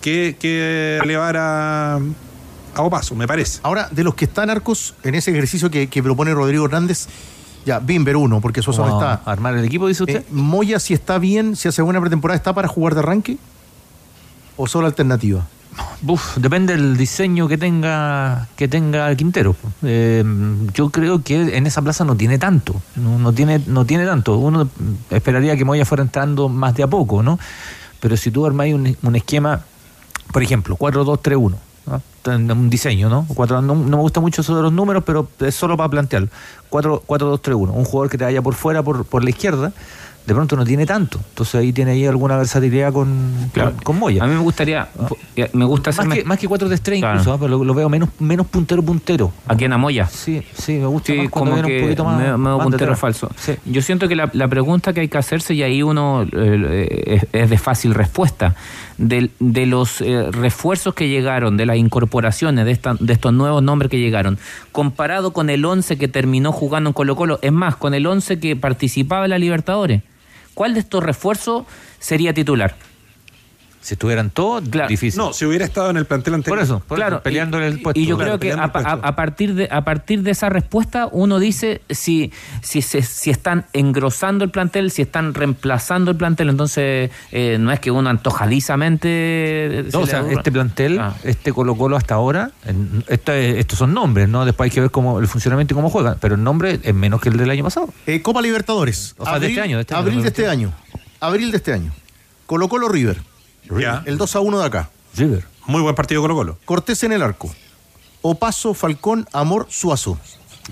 que, que elevar a, a Opaso, me parece. Ahora, de los que están arcos en ese ejercicio que, que propone Rodrigo Hernández, ya, Bimber uno, porque Sosa no ¿Cómo está. ¿Armar el equipo, dice usted? Eh, Moya, si está bien, si hace buena pretemporada, ¿está para jugar de arranque? ¿O solo alternativa? Uf, depende del diseño que tenga que tenga Quintero. Eh, yo creo que en esa plaza no tiene tanto, no, no tiene no tiene tanto. Uno esperaría que Moya fuera entrando más de a poco, ¿no? Pero si tú armáis un, un esquema, por ejemplo, 4-2-3-1, ¿no? Un diseño, ¿no? Cuatro, no, no me gusta mucho eso de los números, pero es solo para plantearlo. 4-2-3-1. Un jugador que te vaya por fuera, por, por la izquierda, de pronto no tiene tanto. Entonces ahí tiene ahí alguna versatilidad con, Claro. con, con Moya. A mí me gustaría, eh, me gusta Más que, más que 4-3-3 Claro. incluso, ¿ah? pero lo, lo veo menos, menos puntero puntero. ¿A quién? ¿A Moya? Sí, sí, me gusta Sí, más cuando como que un poquito más. puntero falso. Yo siento que la, la pregunta que hay que hacerse, y ahí uno eh, es, es de fácil respuesta, de, de los eh, refuerzos que llegaron, de las incorporaciones, de, esta- de estos nuevos nombres que llegaron, comparado con el 11 que terminó jugando en Colo Colo, es más, con el 11 que participaba en la Libertadores, ¿cuál de estos refuerzos sería titular? Si estuvieran todos, difícil. No, si hubiera estado en el plantel anterior. Por eso, por Claro, peleando y, el puesto. Y yo Claro, creo que a, partir de, a partir de esa respuesta uno dice si, si, se- si están engrosando el plantel, si están reemplazando el plantel. Entonces, eh, no es que uno antojadizamente... se No, o sea, este plantel, Ah. este Colo Colo hasta ahora, en- esto es- estos son nombres, ¿no? Después hay que ver cómo el funcionamiento y cómo juegan, pero el nombre es menos que el del año pasado. Eh, Copa Libertadores. O sea, de este año, de este año, abril de este 2021. año. Abril de este año. Colo Colo River. Ya. El 2 a 1 de acá. River. Muy buen partido Colo Colo. Cortés en el arco. Opaso, Falcón, Amor, Suazo.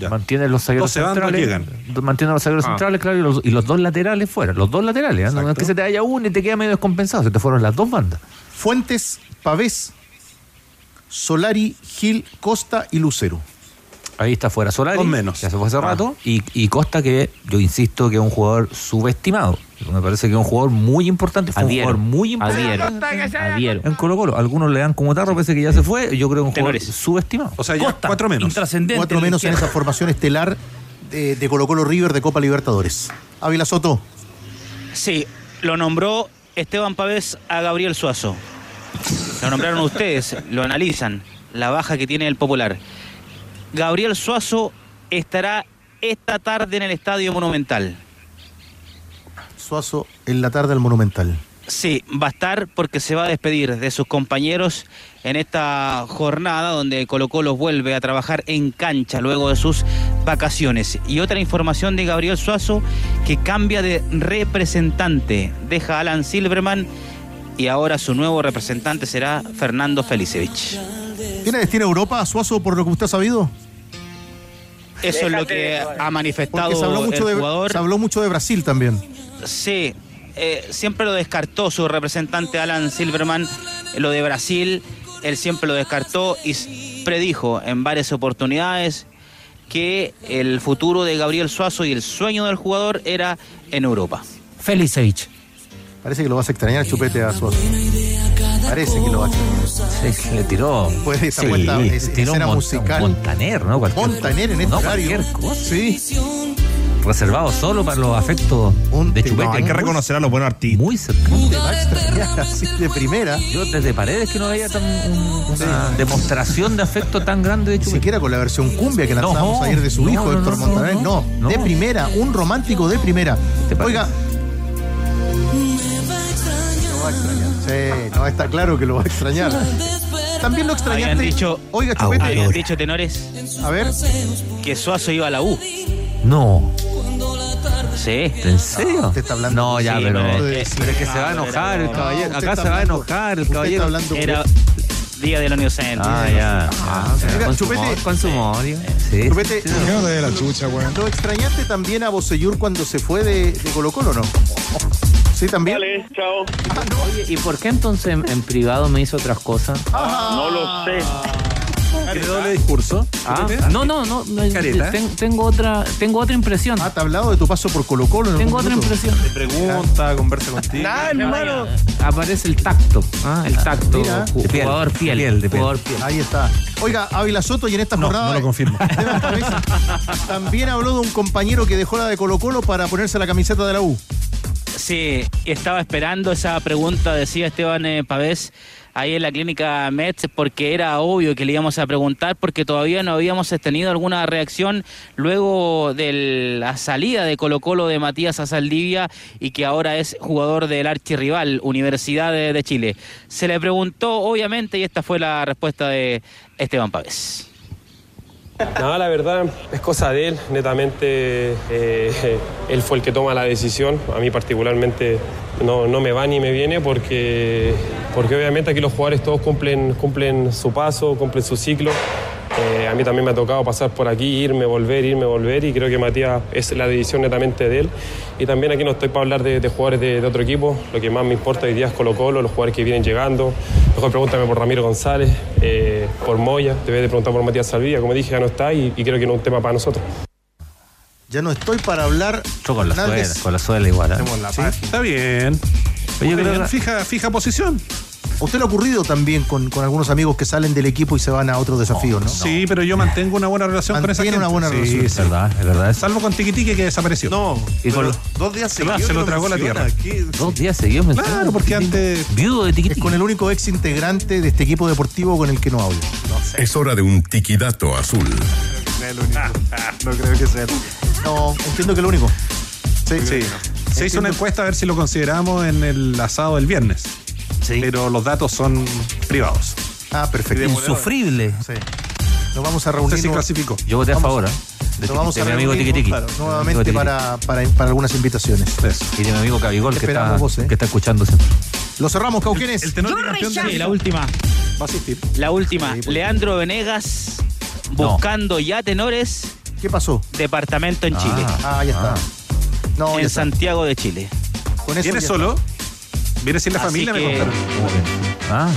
Mantiene los zagueros van, centrales. llegan. Mantiene los zagueros Ah. centrales, claro, y los, y los dos laterales fuera. Los dos laterales, ¿eh? no, no es que se te vaya uno y te queda medio descompensado, se te fueron las dos bandas. Fuentes, Pavés, Solari, Gil, Costa y Lucero. Ahí está fuera Solari. Dos menos. Ya se fue hace Ah. rato. Y, y Costa, que yo insisto que es un jugador subestimado. Me parece que es un jugador muy importante. Fue Adhiero. un jugador muy importante. Adhiero. Adhiero. En Colo Colo. Algunos le dan como tarro, parece que ya se fue. Yo creo que es un jugador Tenores. subestimado. O sea, ya cuatro menos. Intrascendente. Cuatro menos en esa formación estelar de, de Colo Colo River de Copa Libertadores. Ávila Soto. Sí, lo nombró Esteban Pavés a Gabriel Suazo. Lo nombraron ustedes, lo analizan, la baja que tiene el Popular. Gabriel Suazo estará esta tarde en el Estadio Monumental. Suazo en la tarde al Monumental. Sí, va a estar porque se va a despedir de sus compañeros en esta jornada donde Colo Colo vuelve a trabajar en cancha luego de sus vacaciones. Y otra información de Gabriel Suazo que cambia de representante. Deja a Alan Silverman y ahora su nuevo representante será Fernando Felicevich. ¿Tiene destino a Europa, Suazo, por lo que usted ha sabido? Eso es lo que ha manifestado Porque se habló mucho, el de, jugador. se habló mucho de Brasil también. Sí, eh, siempre lo descartó su representante Alan Silverman, lo de Brasil, él siempre lo descartó y predijo en varias oportunidades que el futuro de Gabriel Suazo y el sueño del jugador era en Europa. Felicevich. Parece que lo vas a extrañar, Chupete, a Suazo. Parece que lo vas a extrañar. Sí, le tiró. Después de esa Sí, vuelta, es- tiró escena musical. Montaner, ¿no? Cualquier Montaner en este no, horario. cualquier cosa. Sí. Reservado solo para los afectos Un de te- Chupete. no, Hay que reconocer a los buenos artistas. Muy cercano. Te va a extrañar así de primera. Ni Yo desde Paredes que no veía tan, un- una demostración de afecto tan grande de Chupete. siquiera con la versión cumbia que lanzamos No, ayer de su no, hijo, no, Héctor no, Montaner. no, de primera, un romántico de primera. Oiga. Lo va a extrañar. Sí, no, está claro que lo va a extrañar. También lo extrañaste. Habían dicho, Oiga, Chupete. habían dicho tenores A ver. que Suazo iba a la U. No. Sí. ¿En serio? Usted está hablando. No, ya, Sí, pero, pero es que- pero es que se va a no, enojar el no, caballero. Acá se va a enojar el caballero. Era Día de la Inocente. Ah, ya. Ah, Oiga, con, su Chupete. humor, con su humor. Sí. Chupete, sí, sí. la chucha, weón. ¿Lo extrañaste también a Bosellur cuando se fue de, de Colo Colo, no? Sí, también. Vale, chao. Oye, ¿y por qué entonces en, en privado me hizo otras cosas? No lo sé. ¿Tiene doble discurso? Ah, no, no, no. no, Careta. ten- tengo otra, tengo otra impresión. Ah, te ha hablado de tu paso por Colo Colo. en Tengo otra minuto? impresión. Pregunta, conversa contigo. Nada, hermano. Aparece el tacto, ah, el tacto, Mira. ju- De piel, jugador de piel, piel, de piel. jugador piel. Ahí está. Oiga, Ávila Soto y en esta No, jornada. no lo confirmo. También habló de un compañero que dejó la de Colo Colo para ponerse la camiseta de la U. Sí, estaba esperando esa pregunta, decía Esteban eh, Pavés, ahí en la clínica Metz, porque era obvio que le íbamos a preguntar, porque todavía no habíamos tenido alguna reacción luego de la salida de Colo Colo de Matías Azaldivia y que ahora es jugador del archirrival, Universidad de, Chile. Se le preguntó, obviamente, y esta fue la respuesta de Esteban Pavés. No, la verdad es cosa de él, netamente eh, él fue el que toma la decisión, a mí particularmente no, no me va ni me viene porque porque obviamente aquí los jugadores todos cumplen, cumplen su paso, cumplen su ciclo. Eh, a mí también me ha tocado pasar por aquí, irme, volver, irme, volver, y creo que Matías es la decisión netamente de él. Y también aquí no estoy para hablar de, de jugadores de, de otro equipo, lo que más me importa hoy día es Colo Colo, los jugadores que vienen llegando. Mejor pregúntame por Ramiro González, eh, por Moya, te de preguntar por Matías Salvilla, como dije, ya no está y, y creo que no es un tema para nosotros. Ya no estoy para hablar. Yo con la suela, con la suela igual. ¿eh? La. Está bien. Oye, fija posición. ¿A usted le ha ocurrido también con, con algunos amigos que salen del equipo y se van a otro desafío, no? Sí, pero yo mantengo una buena relación con esa Mantiene gente. una buena Sí, relación. sí. Es verdad, es verdad. Salvo con Tiquitique que desapareció. No, Y con los- dos días Se lo- seguidos. se lo tragó la tierra. ¿qué? Dos días seguidos me Claro, porque antes. Viudo de Es tiquitiqui. con el único ex integrante de este equipo deportivo con el que no hablo. Es hora de un tiquidato azul. No creo que sea. No, entiendo que es lo único. Sí, Sí. Se hizo una encuesta a ver si lo consideramos en el asado del viernes. Sí. Pero los datos son privados. Ah, perfecto. Insufrible. Sí. Nos vamos a No reunir. nu- clasificó. Yo voté a favor, ¿eh? De, Nos vamos de a mi amigo Tiquitiqui. claro, nuevamente Tiquitiqui. para, para, para algunas invitaciones. Eso. Y de mi amigo Cabigol, que está, vos, ¿eh? que está escuchando siempre. Lo cerramos, Cauquenes. El tenor Sí, de la última. va a asistir. La última. Leandro Venegas buscando ya tenores, ¿Qué pasó? departamento en Chile. Ah, ya está. No, ya en está. Santiago de Chile. Con eso ¿Viene solo? ¿Viene sin la Así familia? Me que- contaron. Muy bien. Ah.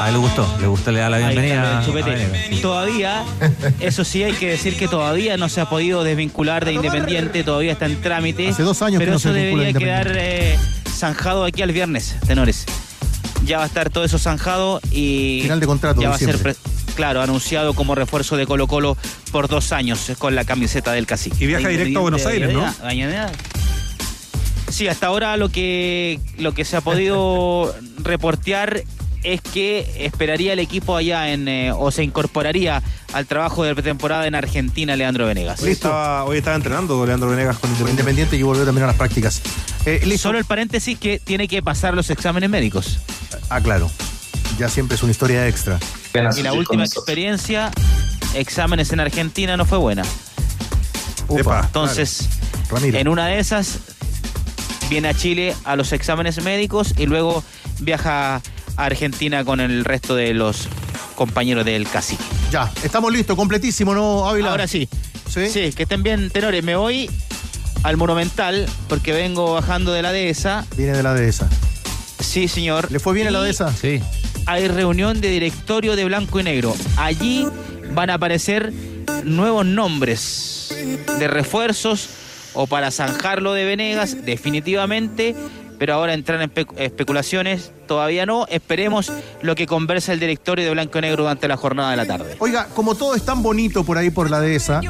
A él le gustó, le gustó, le da la Ahí bienvenida. está, a el chupete. Venegas. Todavía, eso sí hay que decir que todavía no se ha podido desvincular de Independiente, todavía está en trámite. Hace dos años que pero no se eso desvincula de debería quedar eh, zanjado aquí al viernes, tenores. Ya va a estar todo eso zanjado y Final de contrato, ya va a ser diciembre. pre- claro anunciado como refuerzo de Colo Colo por dos años con la camiseta del cacique. Y viaja directo a Buenos Aires, ¿no? Avellaneda. Sí, hasta ahora lo que, lo que se ha podido reportear es que esperaría el equipo allá en eh, o se incorporaría al trabajo de pretemporada en Argentina Leandro Venegas. Hoy estaba, hoy estaba entrenando Leandro Venegas con Independiente. Independiente y volvió también a las prácticas. Eh, listo. Solo el paréntesis que tiene que pasar los exámenes médicos. Ah, claro. Ya siempre es una historia extra. Y la última experiencia, exámenes en Argentina, no fue buena. Upa, Entonces, Ramiro. en una de esas, viene a Chile a los exámenes médicos y luego viaja a Argentina con el resto de los compañeros del cacique. Ya, estamos listos, completísimo, ¿no, Ávila? Ahora sí. ¿Sí? Sí, que estén bien, tenores. Me voy al Monumental porque vengo bajando de la dehesa. Viene de la dehesa. Sí, señor. ¿Le fue bien a la Y dehesa? Sí. Hay reunión de directorio de Blanco y Negro. Allí van a aparecer nuevos nombres de refuerzos o para zanjarlo de Venegas, definitivamente. Pero ahora entrar en espe- especulaciones, todavía no. Esperemos lo que conversa el directorio de Blanco y Negro durante la jornada de la tarde. Oiga, como todo es tan bonito por ahí por la dehesa,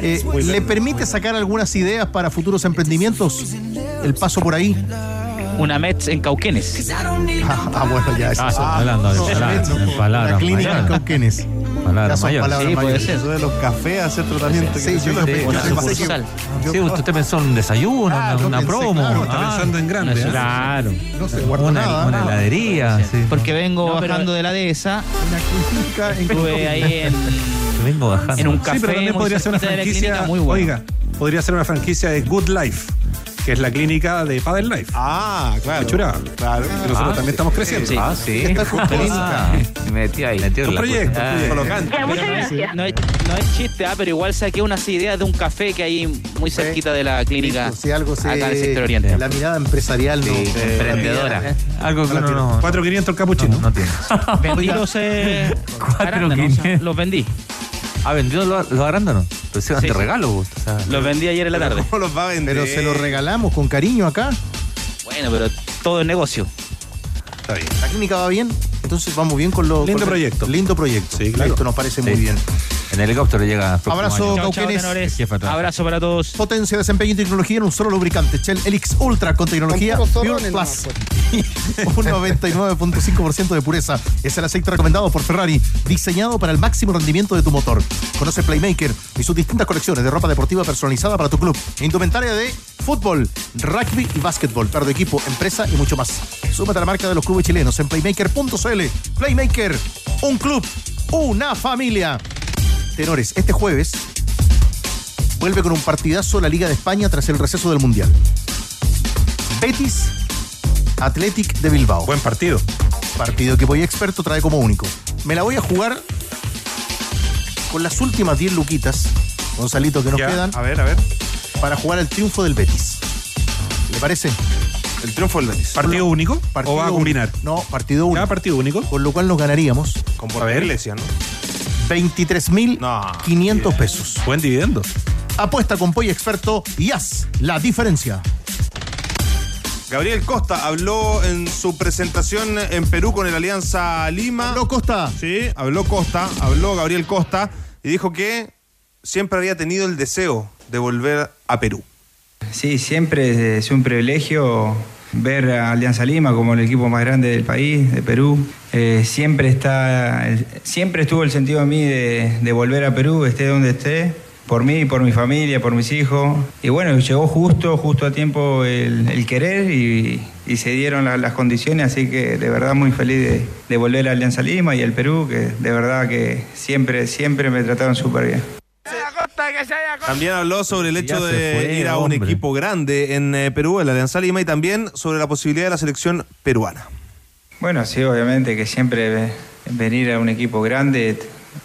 eh, ¿le permite sacar algunas ideas para futuros emprendimientos? El paso por ahí. Una Mets en Cauquenes. Ah, ah, bueno, ya eso Ah, hablando de no, palabras, no, de palabras La clínica en Cauquenes. Palabras mayores. palabras Sí, puede mayores. ser. Eso de los cafés, hacer tratamiento. Sí, que yo Una yo que- sucursal. yo- Sí, usted pensó en un desayuno, Ah, una, una pensé, promo. claro, Está Ah, pensando en grande. ¿eh? Claro. No se guarda Una, nada. una heladería. sí. Porque vengo No, bajando de la dehesa. Una clínica en Estuve ahí en, Vengo bajando. en un Sí, café. pero también podría ser una franquicia. muy bueno. Oiga, podría ser una franquicia de Good Life, que es la clínica de Padel Life. Ah, claro. Churá. Claro. Que nosotros Ah, también estamos creciendo. Sí. Ah, sí. Está justo ahí. Ah, me metí ahí. Metió en Un la proyecto. Colocante. Ya, muchas Pero no es- gracias. No es, no es chiste, ah, pero igual saqué unas ideas de un café que hay muy cerquita de la clínica. Si algo se, acá en el sector oriente. La mirada empresarial no. Sí, eh, emprendedora. ¿eh? Algo que uno no, 4500 el capuchino. no, no tiene. Vendí los eh, Cuatro arándanos, quinientos. los vendí. ¿Ha vendido los, los arándanos? Sí, de sí. regalo, vos, o sea, Los vendí ayer en la tarde. ¿Cómo los va a vender? Pero se lo regalamos con cariño acá. Bueno, pero todo es negocio. Está bien. La clínica va bien. Entonces vamos bien con lo. Lindo con- proyecto. Lindo proyecto. Sí, claro. Esto nos parece muy bien. En helicóptero llega. Abrazo, Cauquenes. Abrazo para todos. Potencia, desempeño y tecnología en un solo lubricante. Shell Elix Ultra con tecnología Con Pure Plus. un 99.5% de pureza. Es el aceite recomendado por Ferrari, diseñado para el máximo rendimiento de tu motor. Conoce Playmaker y sus distintas colecciones de ropa deportiva personalizada para tu club. Indumentaria de fútbol, rugby y básquetbol, para tu equipo, empresa y mucho más. Súmate a la marca de los clubes chilenos en playmaker.cl. Playmaker, un club, una familia. Tenores, este jueves vuelve con un partidazo la Liga de España tras el receso del Mundial. Betis Athletic de Bilbao. Buen partido. Partido que voy experto trae como único. Me la voy a jugar con las últimas 10 luquitas, Gonzalito, que nos Ya, quedan, A ver, a ver. para jugar el triunfo del Betis. ¿Le parece? El triunfo del Betis. ¿Partido único? Partido ¿O va a combinar? No, partido único. ¿Cada partido único? Con lo cual nos ganaríamos Con Borja Iglesias, ¿no? 23.500 pesos. Buen dividendo. Apuesta con Poy Experto y haz la diferencia. Gabriel Costa habló en su presentación en Perú con el Alianza Lima. ¿Habló Costa? Sí, habló Costa, habló Gabriel Costa y dijo que siempre había tenido el deseo de volver a Perú. Sí, siempre es un privilegio ver a Alianza Lima como el equipo más grande del país, de Perú. Eh, siempre, está, siempre estuvo el sentido a mí de, volver a Perú, esté donde esté, por mí, por mi familia, por mis hijos. Y bueno, llegó justo, justo a tiempo el, querer y, se dieron la- las condiciones, así que de verdad muy feliz de, de volver a Alianza Lima y al Perú, que de verdad que siempre, siempre me trataron súper bien. También habló sobre el hecho de fue, ir a un hombre. equipo grande en eh, Perú, el Alianza Lima, y también sobre la posibilidad de la selección peruana. Bueno, sí, obviamente que siempre ve- venir a un equipo grande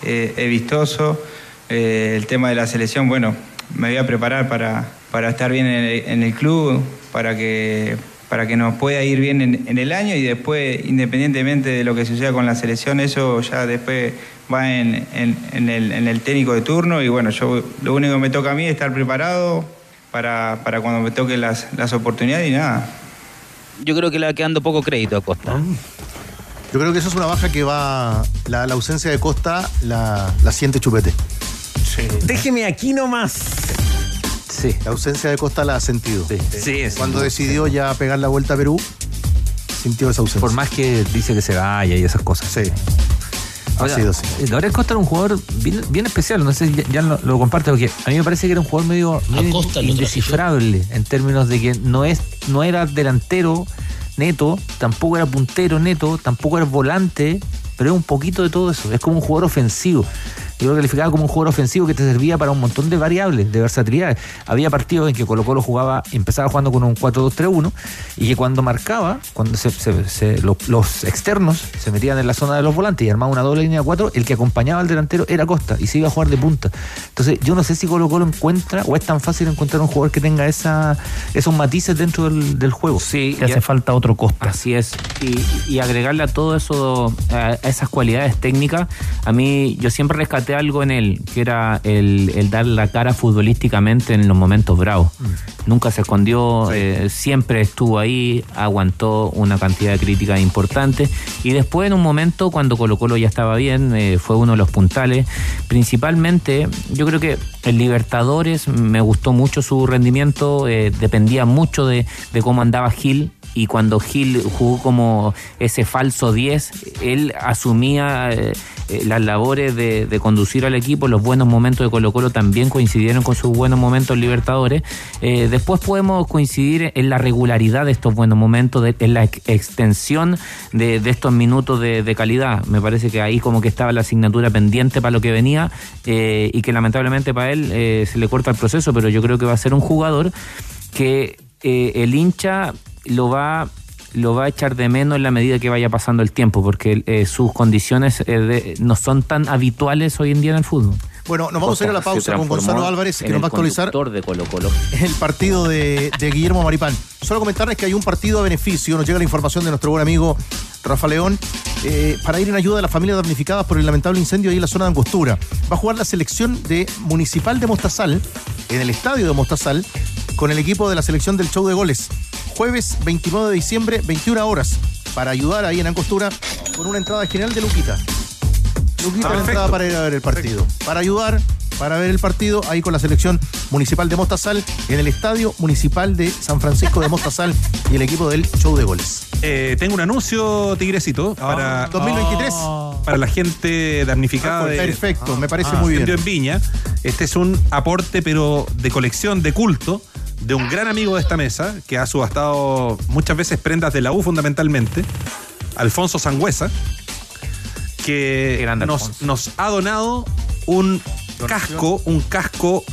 eh, es vistoso. Eh, el tema de la selección, bueno, me voy a preparar para, para estar bien en el, en el club, para que, para que nos pueda ir bien en, en el año y después, independientemente de lo que suceda con la selección, eso ya después va en, en- en el, en el técnico de turno y bueno, yo lo único que me toca a mí es estar preparado para, para cuando me toquen las, las oportunidades y nada, Yo creo que le va quedando poco crédito a Costa. Yo creo que eso es una baja que va. La, la ausencia de Costa la, la siente Chupete. Déjeme aquí nomás. Sí. La ausencia de Costa la ha sentido. Sí, sí, sin Cuando decidió ya pegar la vuelta a Perú, sintió esa ausencia. Por más que dice que se vaya y esas cosas. Sí. Ha sido así. eh, Gabriel Costa era un jugador bien, bien especial, no sé si ya, ya lo, lo comparte, porque a mí me parece que era un jugador medio, medio indescifrable en términos de que no es no era delantero neto, tampoco era puntero neto, tampoco era volante, pero es un poquito de todo eso, es como un jugador ofensivo. Yo lo calificaba como un jugador ofensivo que te servía para un montón de variables, de versatilidades. Había partidos en que Colo Colo jugaba, empezaba jugando con un 4-2-3-1 y que cuando marcaba, cuando se, se- se- lo- los externos se metían en la zona de los volantes y armaba una doble línea de cuatro, el que acompañaba al delantero era Costa y se iba a jugar de punta. Entonces yo no sé si Colo Colo encuentra o es tan fácil encontrar un jugador que tenga esa, esos matices dentro del, del juego. Sí, y- hace falta otro Costa. Así es. Y, y agregarle a todo eso, a esas cualidades técnicas, a mí yo siempre rescaté algo en él, que era el, el dar la cara futbolísticamente en los momentos bravos. Nunca se escondió, eh, siempre estuvo ahí, aguantó una cantidad de críticas importantes. Y después en un momento, cuando Colo Colo ya estaba bien, eh, fue uno de los puntales. Principalmente, yo creo que el Libertadores me gustó mucho su rendimiento, eh, dependía mucho de, de cómo andaba Gil y cuando Gil jugó como ese falso 10, él asumía eh, eh, las labores de, conducir al equipo, los buenos momentos de Colo Colo también coincidieron con sus buenos momentos en Libertadores. Eh, después podemos coincidir en la regularidad de estos buenos momentos, en la ex- extensión de, estos minutos de, calidad. Me parece que ahí como que estaba la asignatura pendiente para lo que venía y que lamentablemente para él se le corta el proceso, pero yo creo que va a ser un jugador que el hincha lo va lo va a echar de menos en la medida que vaya pasando el tiempo, porque eh, sus condiciones eh, de- no son tan habituales hoy en día en el fútbol. Bueno, nos vamos a ir a la pausa con Gonzalo Álvarez, que nos va a actualizar de Colo Colo. el partido de, de Guillermo Maripán. Solo comentarles que hay un partido a beneficio, nos llega la información de nuestro buen amigo Rafa León, eh, para ir en ayuda de las familias damnificadas por el lamentable incendio ahí en la zona de Angostura. Va a jugar la selección de Municipal de Mostazal, en el estadio de Mostazal, con el equipo de la selección del show de goles. Jueves 29 de diciembre, 21 horas, para ayudar ahí en Angostura con una entrada general de Luquita. Luquita Ah, la entrada perfecto. para ir a ver el partido. Para ayudar, para ver el partido, ahí con la selección municipal de Mostazal, en el estadio municipal de San Francisco de Mostazal y el equipo del show de goles. Eh, tengo un anuncio, Tigrecito, para, 2023. para la gente damnificada. de- Perfecto, me parece Ah, muy bien. en Viña. Este es un aporte, pero de colección, de culto, de un gran amigo de esta mesa, que ha subastado muchas veces prendas de la U fundamentalmente, Alfonso Sangüesa, que nos, nos ha donado un casco, un casco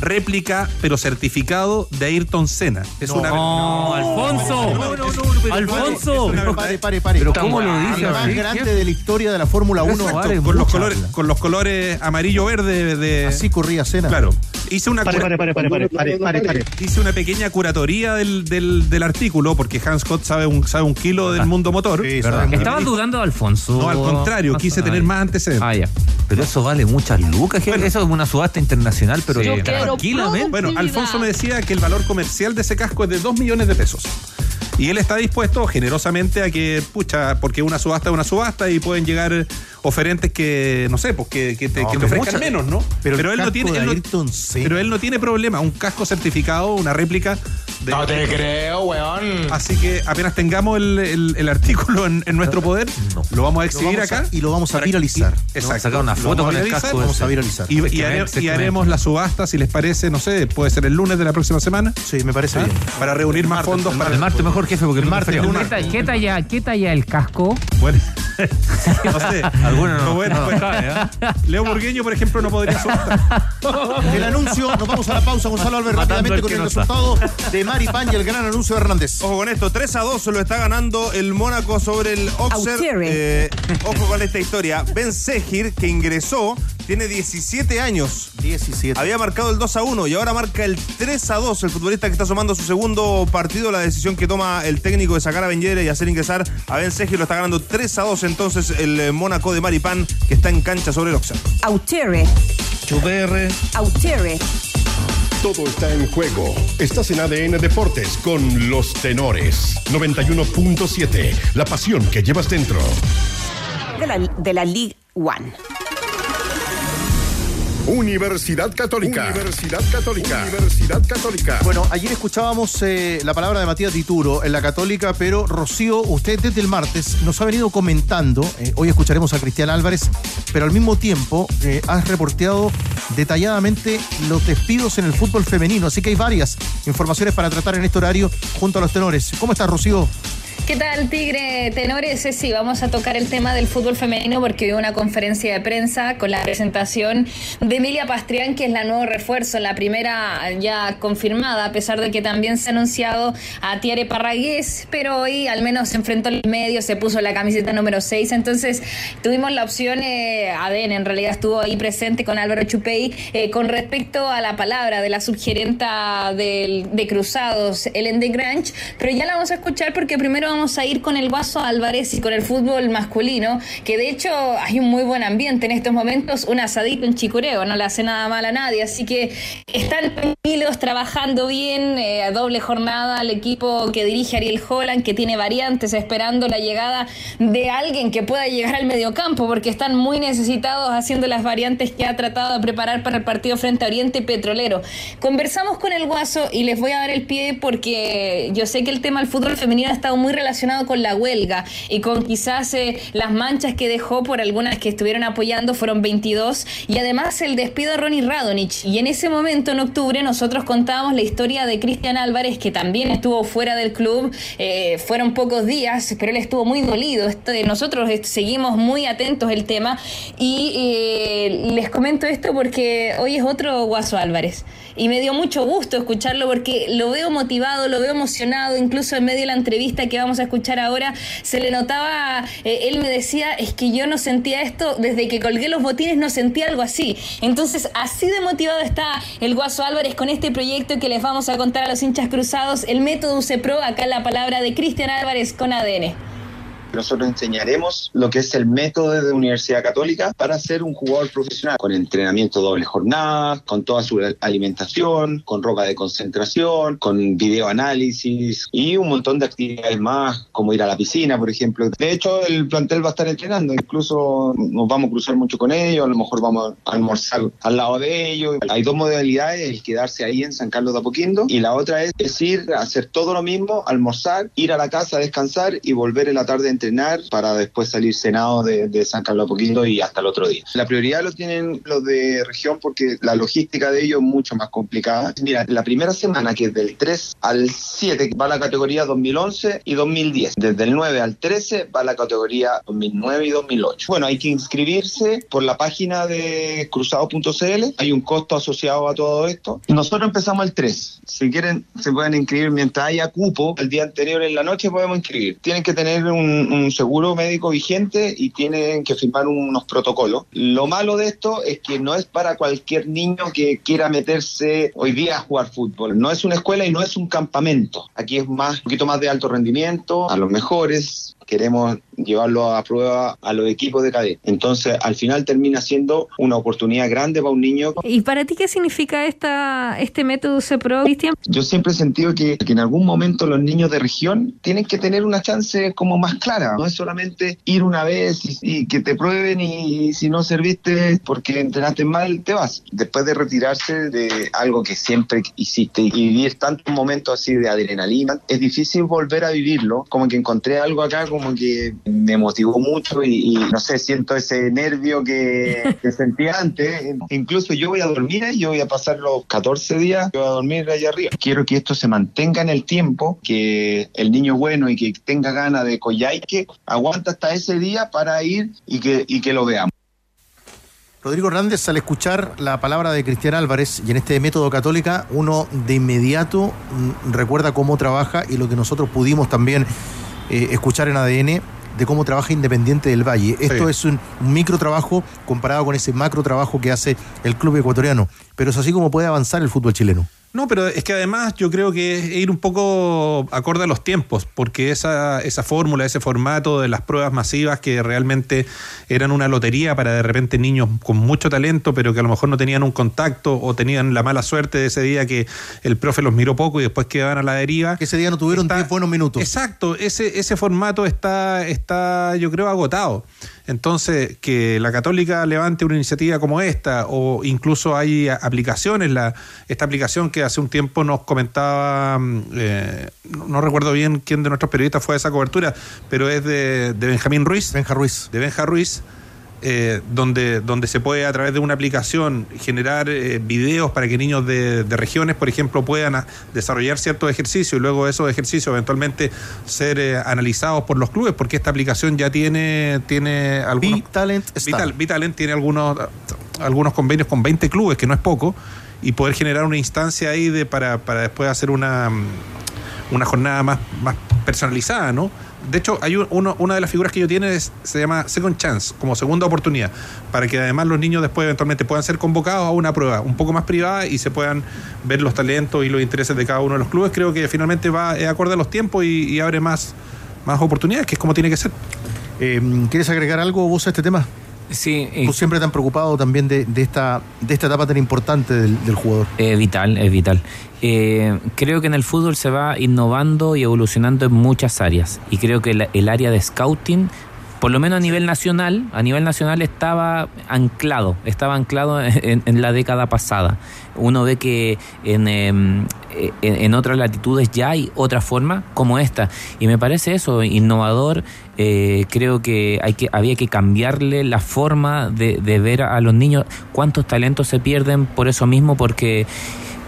réplica, pero certificado de Ayrton Senna. Es una. No, Alfonso. No, no, no, Alfonso. Pero pare, pare, pare. Pero ¿cómo lo dice El más grande de la historia de la Fórmula 1. Exacto, con, los colores, con los colores amarillo-verde de. Así corría Cena. Claro. Hice una, Pare, cura- pare, pare, pare, pare, pare, pare. Hice una pequeña curatoría del, del, del artículo, porque Hans Scott sabe un, sabe un kilo del mundo motor. Estabas dudando de Alfonso. No, al contrario, quise tener más antecedentes. Ah, ya. Pero eso vale muchas lucas, jefe. Eso es una subasta internacional, pero Sí. Tranquilamente. Bueno, Alfonso me decía que el valor comercial de ese casco es de 2 millones de pesos. Y él está dispuesto generosamente a que, pucha, porque una subasta es una subasta y pueden llegar oferentes que, no sé, pues que, que te, No, que te pero ofrezcan mucha- menos, ¿no? pero el él no tiene. de él no- Ayrton Senna. pero él no tiene problema. Un casco certificado, una réplica. De, No te creo, weón. Así que apenas tengamos el, el- el artículo en, en nuestro poder, lo vamos a exhibir vamos a- acá. y lo vamos a viralizar. y- Exacto. sacar una foto vamos con el viralizar. casco Vamos a viralizar. Y, haremos la subasta, si les parece, no sé, puede ser el lunes de la próxima semana. Sí, me parece ¿Ah? bien. Para reunir más fondos para El martes mejor, jefe, porque el martes, el ¿Qué, martes. ta- qué talla, ¿Qué talla el casco? Bueno, no sé. Algunos no. Bueno, no pues, cabe, ¿ah? Leo Burgueño, por ejemplo, no podría subastar. El anuncio, nos vamos a la pausa, Gonzalo Álvarez, rápidamente con el no resultado de Mari Pan y el gran anuncio de Hernández. Ojo con esto, 3 a 2 se lo está ganando el Mónaco sobre el. Auxerre. Eh, ojo con esta historia. Ben Segir, que ingresó, tiene 17 años. 17. Había marcado el 2 a 1 y ahora marca el 3 a 2. El futbolista que está sumando su segundo partido, la decisión que toma el técnico de sacar a Ben Yedder y hacer ingresar a Ben Segir lo está ganando 3 a 2. Entonces el eh, Mónaco de Maripán que está en cancha sobre el Auxerre. Autere. UPR, Autere. todo está en juego. Estás en ADN Deportes con los tenores. 91.7, la pasión que llevas dentro. De la, de la League One. Universidad Católica. Universidad Católica. Universidad Católica. Bueno, ayer escuchábamos eh, la palabra de Matías Dituro en la Católica, pero Rocío, usted desde el martes nos ha venido comentando, eh, hoy escucharemos a Cristian Álvarez, pero al mismo tiempo eh, has reporteado detalladamente los despidos en el fútbol femenino, así que hay varias informaciones para tratar en este horario junto a los tenores. ¿Cómo estás, Rocío? ¿Qué tal, Tigre Tenores? Sí, vamos a tocar el tema del fútbol femenino porque hubo una conferencia de prensa con la presentación de Emilia Pastrián, que es la nuevo refuerzo, la primera ya confirmada, a pesar de que también se ha anunciado a Tiare Parragués, pero hoy al menos se enfrentó al medio, se puso la camiseta número 6, entonces tuvimos la opción, eh, en realidad estuvo ahí presente con Álvaro Chupey, eh, con respecto a la palabra de la subgerenta de Cruzados, Ellen de Grange, pero ya la vamos a escuchar porque primero vamos a ir con el Guaso Álvarez y con el fútbol masculino, que de hecho hay un muy buen ambiente en estos momentos, un asadito en Chicureo, no le hace nada mal a nadie, así que están tranquilos, trabajando bien, eh, a doble jornada al equipo que dirige Ariel Holland, que tiene variantes, esperando la llegada de alguien que pueda llegar al mediocampo, porque están muy necesitados haciendo las variantes que ha tratado de preparar para el partido frente a Oriente Petrolero. Conversamos con el Guaso y les voy a dar el pie porque yo sé que el tema del fútbol femenino ha estado muy relacionado con la huelga y con quizás eh, las manchas que dejó por algunas que estuvieron apoyando, fueron 22, y además el despido de Ronnie Radonich. Y en ese momento, en octubre, nosotros contábamos la historia de Cristian Álvarez, que también estuvo fuera del club, eh, fueron pocos días, pero él estuvo muy dolido. Este, nosotros eh, seguimos muy atentos el tema y eh, les comento esto porque hoy es otro Guaso Álvarez. Y me dio mucho gusto escucharlo porque lo veo motivado, lo veo emocionado, incluso en medio de la entrevista que vamos a escuchar ahora, se le notaba, eh, él me decía, es que yo no sentía esto, desde que colgué los botines no sentía algo así. Entonces, así de motivado está el Guaso Álvarez con este proyecto que les vamos a contar a los hinchas cruzados, el método UCPRO, acá la palabra de Cristian Álvarez con ADN. Nosotros enseñaremos lo que es el método de Universidad Católica para ser un jugador profesional, con entrenamiento doble jornada, con toda su alimentación, con ropa de concentración, con videoanálisis y un montón de actividades más, como ir a la piscina, por ejemplo. De hecho, el plantel va a estar entrenando, incluso nos vamos a cruzar mucho con ellos, a lo mejor vamos a almorzar al lado de ellos. Hay dos modalidades, el quedarse ahí en San Carlos de Apoquindo y la otra es, es hacer todo lo mismo, almorzar, ir a la casa a descansar y volver en la tarde entrenar para después salir cenado de, San Carlos Apoquindo y hasta el otro día. La prioridad lo tienen los de región porque la logística de ellos es mucho más complicada. Mira, la primera semana, que es del 3 al 7, va la categoría 2011 y 2010. Desde el 9 al 13 va la categoría 2009 y 2008. Bueno, hay que inscribirse por la página de cruzado.cl. Hay un costo asociado a todo esto. Nosotros empezamos el 3. Si quieren, se pueden inscribir mientras haya cupo. El día anterior en la noche podemos inscribir. Tienen que tener un, un seguro médico vigente y tienen que firmar unos protocolos. Lo malo de esto es que no es para cualquier niño que quiera meterse hoy día a jugar fútbol. No es una escuela y no es un campamento. Aquí es más, un poquito más de alto rendimiento, a los mejores. Queremos llevarlo a prueba a los equipos de cadete. Entonces, al final termina siendo una oportunidad grande para un niño. ¿Y para ti qué significa esta, este método CEPRO, Cristian? Yo siempre he sentido que, que en algún momento los niños de región tienen que tener una chance como más clara. No es solamente ir una vez y, y que te prueben y, si no serviste porque entrenaste mal, te vas. Después de retirarse de algo que siempre hiciste y vivir tantos momentos así de adrenalina, es difícil volver a vivirlo. Como que encontré algo acá como que me motivó mucho y, y no sé, siento ese nervio que, que sentía antes. Incluso yo voy a dormir y yo voy a pasar los 14 días, yo voy a dormir allá arriba. Quiero que esto se mantenga en el tiempo, que el niño bueno y que tenga ganas de que aguanta hasta ese día para ir y que, y que lo veamos. Rodrigo Hernández, al escuchar la palabra de Cristian Álvarez y en este método católica, uno de inmediato mm, recuerda cómo trabaja y lo que nosotros pudimos también eh, escuchar en ADN de cómo trabaja Independiente del Valle. Esto Sí. es un micro trabajo comparado con ese macro trabajo que hace el club ecuatoriano. Pero es así como puede avanzar el fútbol chileno. No, pero es que además yo creo que es ir un poco acorde a los tiempos, porque esa, esa fórmula, ese formato de las pruebas masivas que realmente eran una lotería para de repente niños con mucho talento, pero que a lo mejor no tenían un contacto o tenían la mala suerte de ese día que el profe los miró poco y después quedaban a la deriva. Que ese día no tuvieron 10 buenos minutos. Exacto, ese, ese formato está, está, yo creo, agotado. Entonces, que la Católica levante una iniciativa como esta, o incluso hay aplicaciones, la, esta aplicación que hace un tiempo nos comentaba, mm, eh, no, no recuerdo bien quién de nuestros periodistas fue a esa cobertura, pero es de, de Benjamín Ruiz. Benja Ruiz. De Benja Ruiz. Eh, donde, donde se puede a través de una aplicación generar eh, videos para que niños de, de regiones, por ejemplo, puedan a- desarrollar ciertos ejercicios y luego esos ejercicios eventualmente ser eh, analizados por los clubes, porque esta aplicación ya tiene, tiene algunos... Talent Vital, Vitalent tiene algunos, algunos convenios con 20 clubes, que no es poco, y poder generar una instancia ahí de, para, para después hacer una, una jornada más, más personalizada, ¿no? De hecho, hay un- uno, una de las figuras que tienen es- se llama Second Chance, como segunda oportunidad, para que además los niños después eventualmente puedan ser convocados a una prueba un poco más privada y se puedan ver los talentos y los intereses de cada uno de los clubes. Creo que finalmente va acorde a los tiempos y, y abre más, más oportunidades, que es como tiene que ser. Eh, ¿Quieres agregar algo vos a este tema? Sí. Tú siempre tan preocupado también de, de esta, de esta etapa tan importante del, del jugador. Es vital, es vital. Eh, creo que en el fútbol se va innovando y evolucionando en muchas áreas. Y creo que el área de scouting, por lo menos a nivel nacional, a nivel nacional estaba anclado, estaba anclado en, en la década pasada. Uno ve que en, em, en, en otras latitudes ya hay otra forma como esta. Y me parece eso, innovador. Eh, creo que, hay que había que cambiarle la forma de, de ver a los niños. ¿Cuántos talentos se pierden por eso mismo? Porque,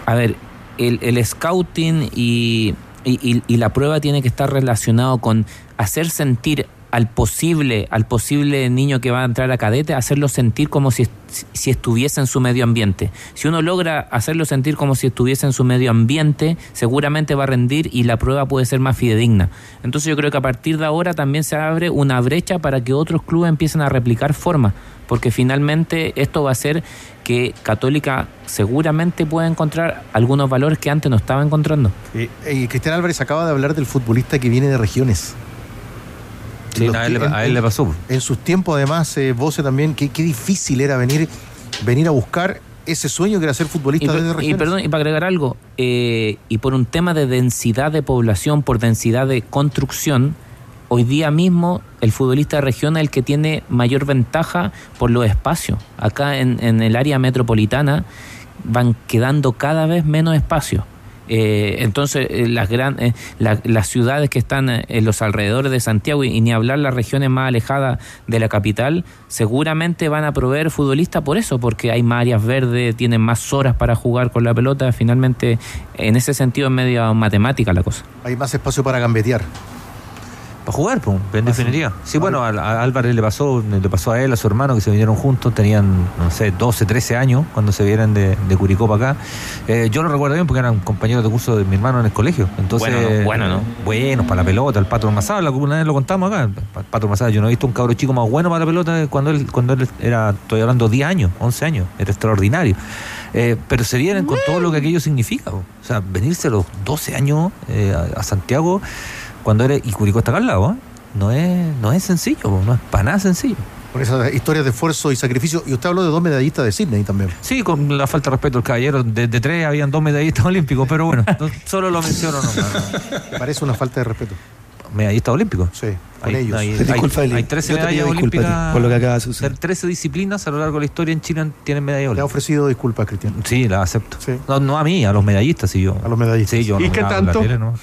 a ver, el, el scouting y, y- y- y la prueba tiene que estar relacionado con hacer sentir al posible, al posible niño que va a entrar a cadete, hacerlo sentir como si, si estuviese en su medio ambiente. Si uno logra hacerlo sentir como si estuviese en su medio ambiente, seguramente va a rendir y la prueba puede ser más fidedigna. Entonces yo creo que a partir de ahora también se abre una brecha para que otros clubes empiecen a replicar formas, porque finalmente esto va a hacer que Católica seguramente pueda encontrar algunos valores que antes no estaba encontrando. Eh, eh, Cristian Álvarez acaba de hablar del futbolista que viene de regiones. Sí, Los a él que- le- a él le pasó. En sus tiempos, además, eh, Voce también, qué, qué difícil era venir, venir a buscar ese sueño que era ser futbolista Y, desde per- y regiones. perdón, y para agregar algo, eh, y por un tema de densidad de población, por densidad de construcción, hoy día mismo el futbolista de región es el que tiene mayor ventaja por los espacios. Acá en, en el área metropolitana van quedando cada vez menos espacios. Eh, entonces, eh, las, gran, eh, la- las ciudades que están eh, en los alrededores de Santiago y, y ni hablar las regiones más alejadas de la capital, seguramente van a proveer futbolistas por eso, porque hay más áreas verdes, tienen más horas para jugar con la pelota. Finalmente, en ese sentido, es medio matemática la cosa. Hay más espacio para gambetear. Para jugar, en definitiva. Sí, bueno, a, a Álvarez le pasó, le pasó a él, a su hermano, que se vinieron juntos, tenían, no sé, 12, 13 años cuando se vieron de, de Curicó para acá. Eh, yo lo recuerdo bien porque eran compañeros de curso de mi hermano en el colegio. Entonces, Bueno, ¿no? Bueno, ¿no? Buenos para la pelota, el Pato Masada, una vez lo contamos acá. El Pato Masada, yo no he visto un cabro chico más bueno para la pelota cuando él, cuando él era, estoy hablando, 10 años, 11 años, era extraordinario. Eh, pero se vienen con todo lo que aquello significa. po. O sea, venirse a los 12 años eh, a, a Santiago cuando eres, y Curicó está acá al lado, ¿eh? no es, no es sencillo, no es para nada sencillo. Con esas historias de esfuerzo y sacrificio. Y usted habló de dos medallistas de Sydney también. Sí, con la falta de respeto al caballero, de, de tres habían dos medallistas olímpicos, pero bueno, no- solo lo menciono nomás. Parece una falta de respeto. ¿Medallistas olímpicos? Sí, con Hay, ellos. hay- hay- hay 13 Yo te medallas olímpicas. Por lo que acaba de suceder. 13 disciplinas a lo largo de la historia en Chile tienen medalla Le ha ofrecido disculpas, Cristian. Sí, la acepto. No, no a mí, a los medallistas, sí yo. A los medallistas. Sí, yo ¿Y no qué la tanto? tele, no.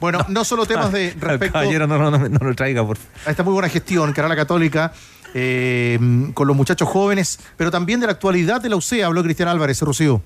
Bueno, no solo temas de respecto caballero no, no, no, no lo traiga, por favor. esta muy buena gestión que hará la Católica eh, con los muchachos jóvenes, pero también de la actualidad de la UCE, habló Cristian Álvarez, Rocío.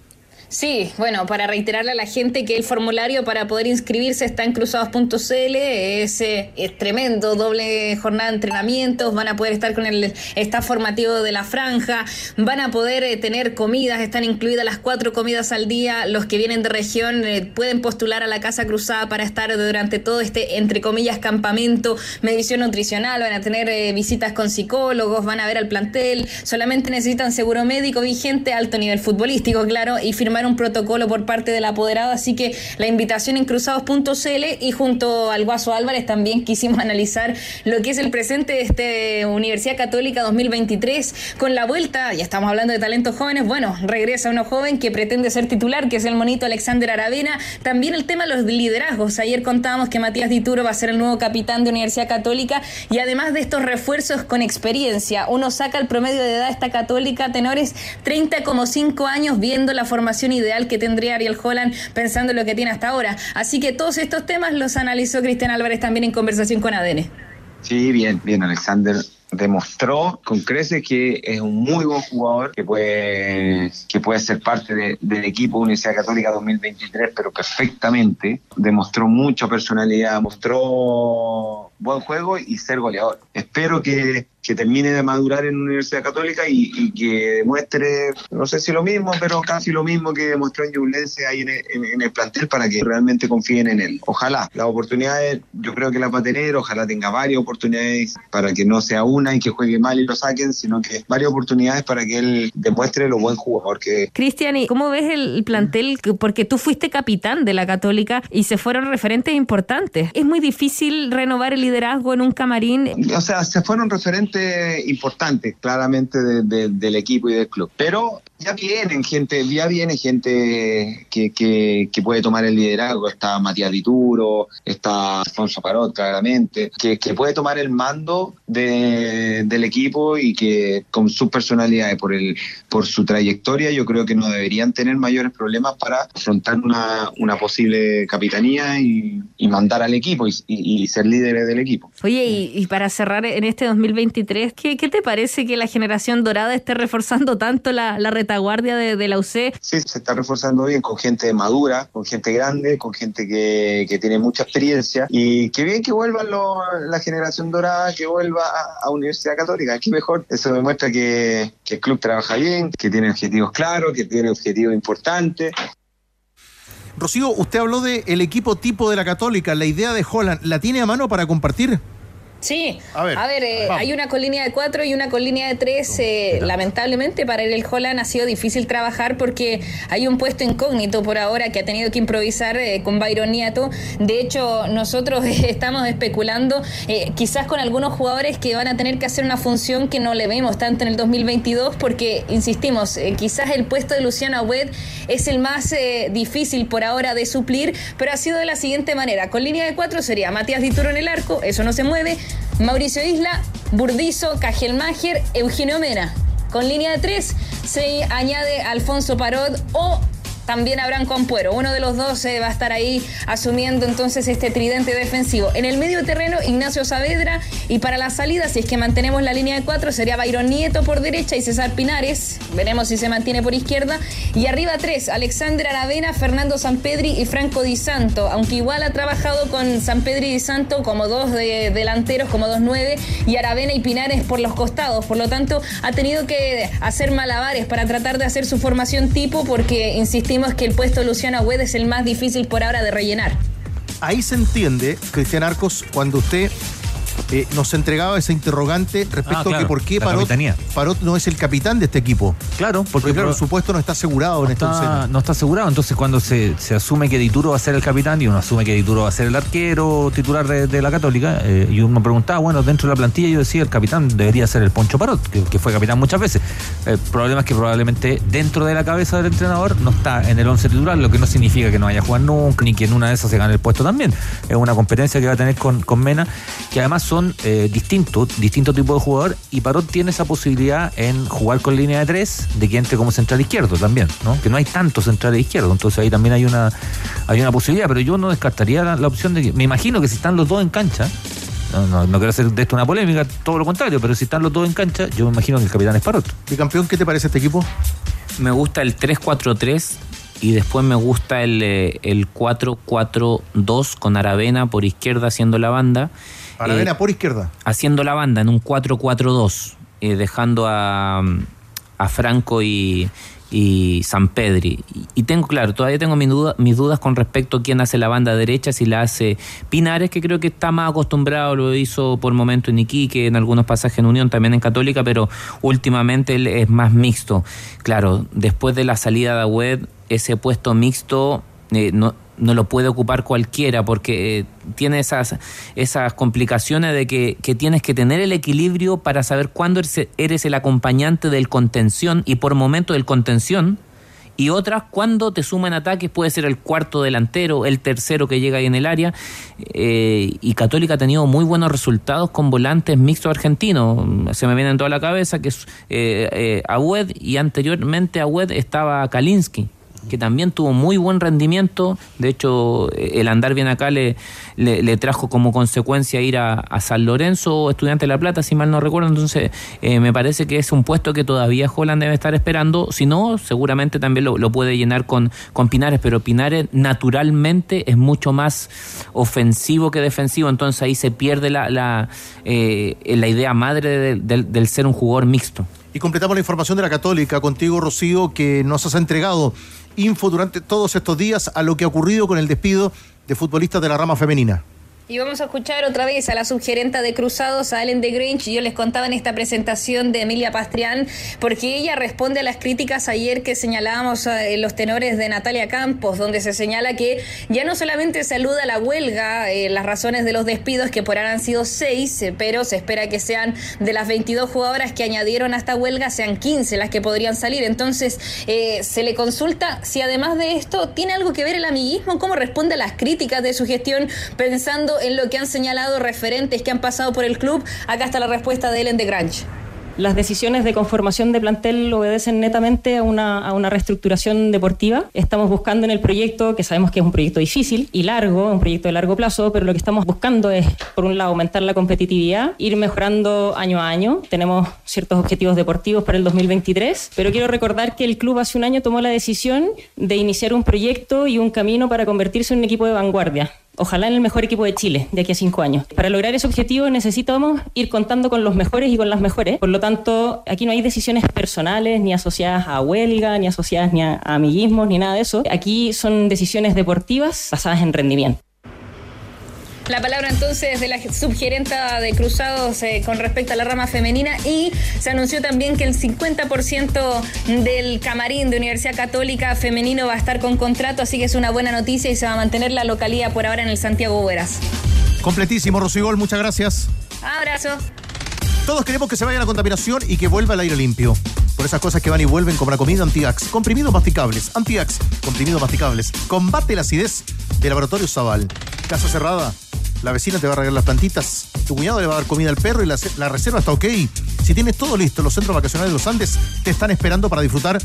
Sí, bueno, para reiterarle a la gente que el formulario para poder inscribirse está en cruzados.cl, es, eh, es tremendo, doble jornada de entrenamientos, van a poder estar con el staff formativo de la franja, van a poder eh, tener comidas, están incluidas las cuatro comidas al día, los que vienen de región eh, pueden postular a la Casa Cruzada para estar durante todo este, entre comillas, campamento, medición nutricional, van a tener eh, visitas con psicólogos, van a ver al plantel, solamente necesitan seguro médico vigente, alto nivel futbolístico, claro, y firmar un protocolo por parte del apoderado, así que la invitación en cruzados.cl y junto al Guaso Álvarez también quisimos analizar lo que es el presente de este Universidad Católica 2023 con la vuelta, ya estamos hablando de talentos jóvenes, bueno, regresa uno joven que pretende ser titular, que es el monito Alexander Aravena, también el tema de los liderazgos, ayer contábamos que Matías Dituro va a ser el nuevo capitán de Universidad Católica y además de estos refuerzos con experiencia, uno saca el promedio de edad de esta católica, tenores 30,5 años viendo la formación ideal que tendría Ariel Holland pensando en lo que tiene hasta ahora. Así que todos estos temas los analizó Cristian Álvarez también en conversación con ADN. Sí, bien, bien, Alexander demostró con creces que es un muy buen jugador que puede que puede ser parte de- del equipo Universidad Católica 2023 pero perfectamente demostró mucha personalidad mostró buen juego y ser goleador espero que, que termine de madurar en Universidad Católica y, y que demuestre no sé si lo mismo pero casi lo mismo que demostró en Ñublense ahí en el, en- en el plantel para que realmente confíen en él ojalá las oportunidades yo creo que las va a tener ojalá tenga varias oportunidades para que no sea una y que juegue mal y lo saquen, sino que varias oportunidades para que él demuestre lo buen jugador que es. Cristian, ¿y cómo ves el el plantel? Porque tú fuiste capitán de la Católica y se fueron referentes importantes. Es muy difícil renovar el liderazgo en un camarín. O sea, se fueron referentes importantes, claramente, de- del equipo y del club. Pero ya vienen gente, ya viene gente que, que, que puede tomar el liderazgo. Está Matías Dituro, está Alfonso Parot, claramente, que, que puede tomar el mando de- del equipo y que con sus personalidades, por, el, por su trayectoria, yo creo que no deberían tener mayores problemas para afrontar una, una posible capitanía y, y mandar al equipo y, y- y ser líderes del equipo. Oye, y, para cerrar en este 2023, ¿qué, qué te parece que la generación dorada esté reforzando tanto la, la de, de la UC? Sí, se está reforzando bien con gente madura, con gente grande, con gente que, que tiene mucha experiencia y qué bien que vuelva lo- la generación dorada, que vuelva a, a Universidad Católica. Qué mejor. Eso demuestra que, que el club trabaja bien, que tiene objetivos claros, que tiene objetivos importantes. Rocío, usted habló del el equipo tipo de la Católica, la idea de Holland, ¿la tiene a mano para compartir? Sí, A ver, eh, vamos. hay una con línea de cuatro y una con línea de tres. eh, lamentablemente para el Holland ha sido difícil trabajar porque hay un puesto incógnito por ahora que ha tenido que improvisar eh, con Byron Nieto. De hecho, nosotros estamos especulando eh, quizás con algunos jugadores que van a tener que hacer una función que no le vemos tanto en el 2022 porque, insistimos, eh, quizás el puesto de Luciana Wed es el más eh, difícil por ahora de suplir, pero ha sido de la siguiente manera. Con línea de cuatro sería Matías Dituro en el arco, eso no se mueve. Mauricio Isla, Burdizo, Cajelmacher, Eugenio Mena. Con línea de tres se añade Alfonso Parot o también Abraham Compuero. Uno de los dos eh, va a estar ahí asumiendo entonces este tridente defensivo. En el medio terreno, Ignacio Saavedra. Y para la salida, si es que mantenemos la línea de cuatro, sería Byron Nieto por derecha y César Pinares. Veremos si se mantiene por izquierda. Y arriba tres, Alexander Aravena, Fernando Sampedri y Franco Di Santo. Aunque igual ha trabajado con Sampedri y Di Santo como dos de- delanteros, como dos nueve. Y Aravena y Pinares por los costados. Por lo tanto, ha tenido que hacer malabares para tratar de hacer su formación tipo porque insistimos que el puesto de Luciano Agüed es el más difícil por ahora de rellenar. Ahí se entiende, Cristian Arcos, cuando usted eh, nos entregaba ese interrogante respecto Ah, claro, a que por qué Parot. Parot no es el capitán de este equipo. Claro, porque, claro, pro- su puesto no está asegurado en esta está- escena. no está asegurado. Entonces, cuando se, se asume que Dituro va a ser el capitán y uno asume que Dituro va a ser el arquero titular de, de la Católica, eh, y uno preguntaba, bueno, dentro de la plantilla yo decía el capitán debería ser el Poncho Parot, que, que fue capitán muchas veces. El problema es que probablemente dentro de la cabeza del entrenador no está en el 11 titular, lo que no significa que no vaya a jugar nunca, ni que en una de esas se gane el puesto también. Es una competencia que va a tener con, con Mena, que además son eh, distintos, distintos tipos de jugador, y Parot tiene esa posibilidad en jugar con línea de tres, de que entre como central izquierdo también, ¿no? Que no hay tantos centrales izquierdos, entonces ahí también hay una, hay una posibilidad, pero yo no descartaría la, la opción de que, me imagino que si están los dos en cancha, no, no, no quiero hacer de esto una polémica, todo lo contrario, pero si están los dos en cancha, yo me imagino que el capitán es Parot. ¿Y campeón, qué te parece este equipo? Me gusta el 3-4-3 y después me gusta el, eh, el 4-4-2 con Aravena por izquierda haciendo la banda. Aravena Eh, por izquierda. haciendo la banda en un 4-4-2, eh, dejando a, a Franco y, y San Pedri. Y, y tengo, claro, todavía tengo mis, duda- mis dudas con respecto a quién hace la banda derecha, si la hace Pinares, que creo que está más acostumbrado, lo hizo por momento en Iquique, en algunos pasajes en Unión, también en Católica, pero últimamente él es más mixto. Claro, después de la salida de Agüed, ese puesto mixto eh, no, no lo puede ocupar cualquiera porque eh, tiene esas, esas complicaciones de que, que tienes que tener el equilibrio para saber cuándo eres, eres el acompañante del contención y por momento del contención y otras cuando te suman ataques puede ser el cuarto delantero, el tercero que llega ahí en el área eh, y Católica ha tenido muy buenos resultados con volantes mixtos argentinos. Se me viene en toda la cabeza que es eh, eh, Agüed y anteriormente Agüed estaba Kalinski que también tuvo muy buen rendimiento. De hecho, el andar bien acá le, le, trajo como consecuencia ir a, a San Lorenzo, estudiante de La Plata, si mal no recuerdo. Entonces, eh, me parece que es un puesto que todavía Holland debe estar esperando. Si no, seguramente también lo, lo puede llenar con, con Pinares, pero Pinares naturalmente es mucho más ofensivo que defensivo. Entonces ahí se pierde la, la, eh, la idea madre del- del ser un jugador mixto. Y completamos la información de la Católica contigo, Rocío, que nos has entregado info durante todos estos días a lo que ha ocurrido con el despido de futbolistas de la rama femenina. Y vamos a escuchar otra vez a la subgerenta de Cruzados, a Ellen de Grinch. Yo les contaba en esta presentación de Emilia Pastrián, porque ella responde a las críticas ayer que señalábamos eh, en los tenores de Natalia Campos, donde se señala que ya no solamente se aluda a la huelga, eh, las razones de los despidos, que por ahora han sido seis, eh, pero se espera que sean de las 22 jugadoras que añadieron a esta huelga, sean 15 las que podrían salir. Entonces, eh, se le consulta si además de esto tiene algo que ver el amiguismo, cómo responde a las críticas de su gestión, pensando en lo que han señalado referentes que han pasado por el club. Acá está la respuesta de Ellen de Grange. Las decisiones de conformación de plantel obedecen netamente a una, a una reestructuración deportiva. Estamos buscando en el proyecto, que sabemos que es un proyecto difícil y largo, un proyecto de largo plazo, pero lo que estamos buscando es, por un lado, aumentar la competitividad, ir mejorando año a año. Tenemos ciertos objetivos deportivos para el 2023, pero quiero recordar que el club hace un año tomó la decisión de iniciar un proyecto y un camino para convertirse en un equipo de vanguardia. Ojalá en el mejor equipo de Chile de aquí a cinco años. Para lograr ese objetivo necesitamos ir contando con los mejores y con las mejores. Por lo tanto, aquí no hay decisiones personales ni asociadas a huelga, ni asociadas ni a, amiguismos, ni nada de eso. Aquí son decisiones deportivas basadas en rendimiento. La palabra entonces de la subgerenta de Cruzados eh, con respecto a la rama femenina y se anunció también que el 50% del camarín de Universidad Católica femenino va a estar con contrato, así que es una buena noticia y se va a mantener la localidad por ahora en el Santiago Hueras. Completísimo, Rocío Gol, muchas gracias. Abrazo. Todos queremos que se vaya la contaminación y que vuelva el aire limpio. Por esas cosas que van y vuelven como la comida Antiax. Comprimidos masticables. Antiax. Comprimidos masticables. Combate la acidez de Laboratorio Zaval. Casa cerrada. La vecina te va a regalar las plantitas. Tu cuñado le va a dar comida al perro y la, la reserva está ok. Si tienes todo listo, los centros vacacionales de los Andes te están esperando para disfrutar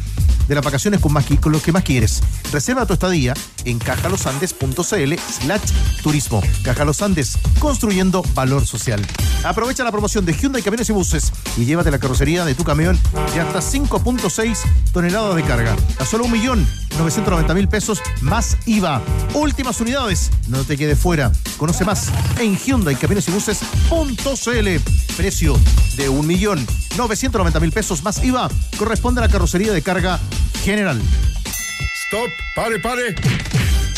de las vacaciones con, más, con los que más quieres. Reserva tu estadía en cajalosandes.cl slash turismo. Caja Los Andes, construyendo valor social. Aprovecha la promoción de Hyundai Camiones y Buses y llévate la carrocería de tu camión de hasta 5.6 toneladas de carga. A solo 1.990.000 pesos más IVA. Últimas unidades. No te quedes fuera. Conoce más en Hyundai Camiones y Buses.cl. Precio de 1.990.000 pesos más IVA corresponde a la carrocería de carga general. Stop, pare, pare.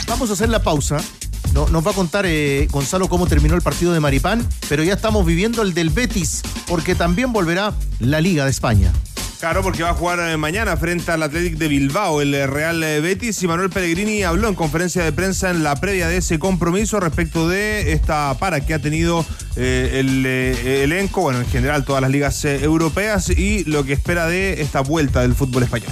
Vamos a hacer la pausa. No, nos va a contar eh, Gonzalo cómo terminó el partido de Maripán, pero ya estamos viviendo el del Betis, porque también volverá la Liga de España. Claro, porque va a jugar eh, mañana frente al Athletic de Bilbao, el eh, Real Betis, y Manuel Pellegrini habló en conferencia de prensa en la previa de ese compromiso respecto de esta para que ha tenido eh, el eh, elenco, bueno, en general todas las ligas eh, europeas, y lo que espera de esta vuelta del fútbol español.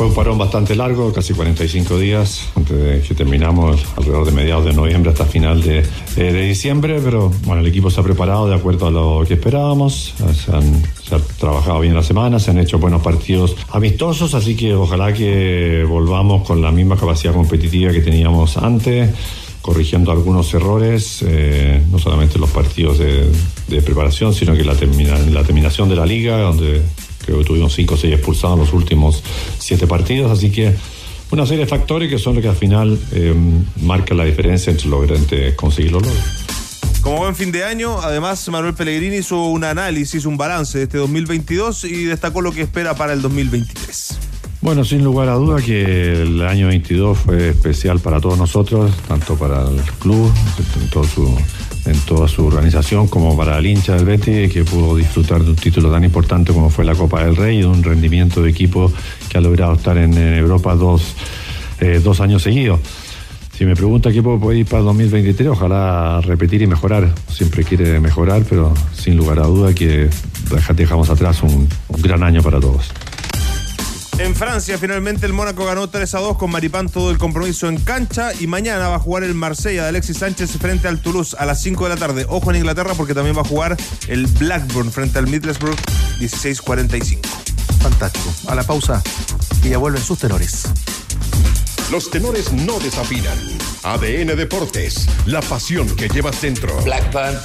Fue un parón bastante largo, casi 45 días, antes de que terminamos alrededor de mediados de noviembre hasta final de, eh, de diciembre, pero bueno, el equipo se ha preparado de acuerdo a lo que esperábamos, se han, se ha trabajado bien la semana, se han hecho buenos partidos amistosos, así que ojalá que volvamos con la misma capacidad competitiva que teníamos antes corrigiendo algunos errores, eh, no solamente los partidos de, de preparación, sino que la, termina, la terminación de la liga, donde creo que tuvimos 5 o 6 expulsados en los últimos 7 partidos, así que una serie de factores que son los que al final eh, marcan la diferencia entre lograr entre conseguir los logros. Como buen fin de año, además Manuel Pellegrini hizo un análisis, un balance de este 2022 y destacó lo que espera para el 2023. Bueno, sin lugar a duda que el año 22 fue especial para todos nosotros, tanto para el club, en, su, en toda su organización, como para el hincha del Betis, que pudo disfrutar de un título tan importante como fue la Copa del Rey y de un rendimiento de equipo que ha logrado estar en, Europa dos, eh, dos años seguidos. Si me pregunta qué puede ir para el 2023, ojalá repetir y mejorar. Siempre quiere mejorar, pero sin lugar a duda que dejamos atrás un, un gran año para todos. En Francia, finalmente el Mónaco ganó 3 a 2 con Maripán todo el compromiso en cancha y mañana va a jugar el Marsella de Alexis Sánchez frente al Toulouse a las 5 de la tarde. Ojo en Inglaterra porque también va a jugar el Blackburn frente al Middlesbrough 16-45. Fantástico. A la pausa y ya vuelven sus tenores. Los tenores no desafinan. ADN Deportes, la pasión que llevas dentro. Blackburn.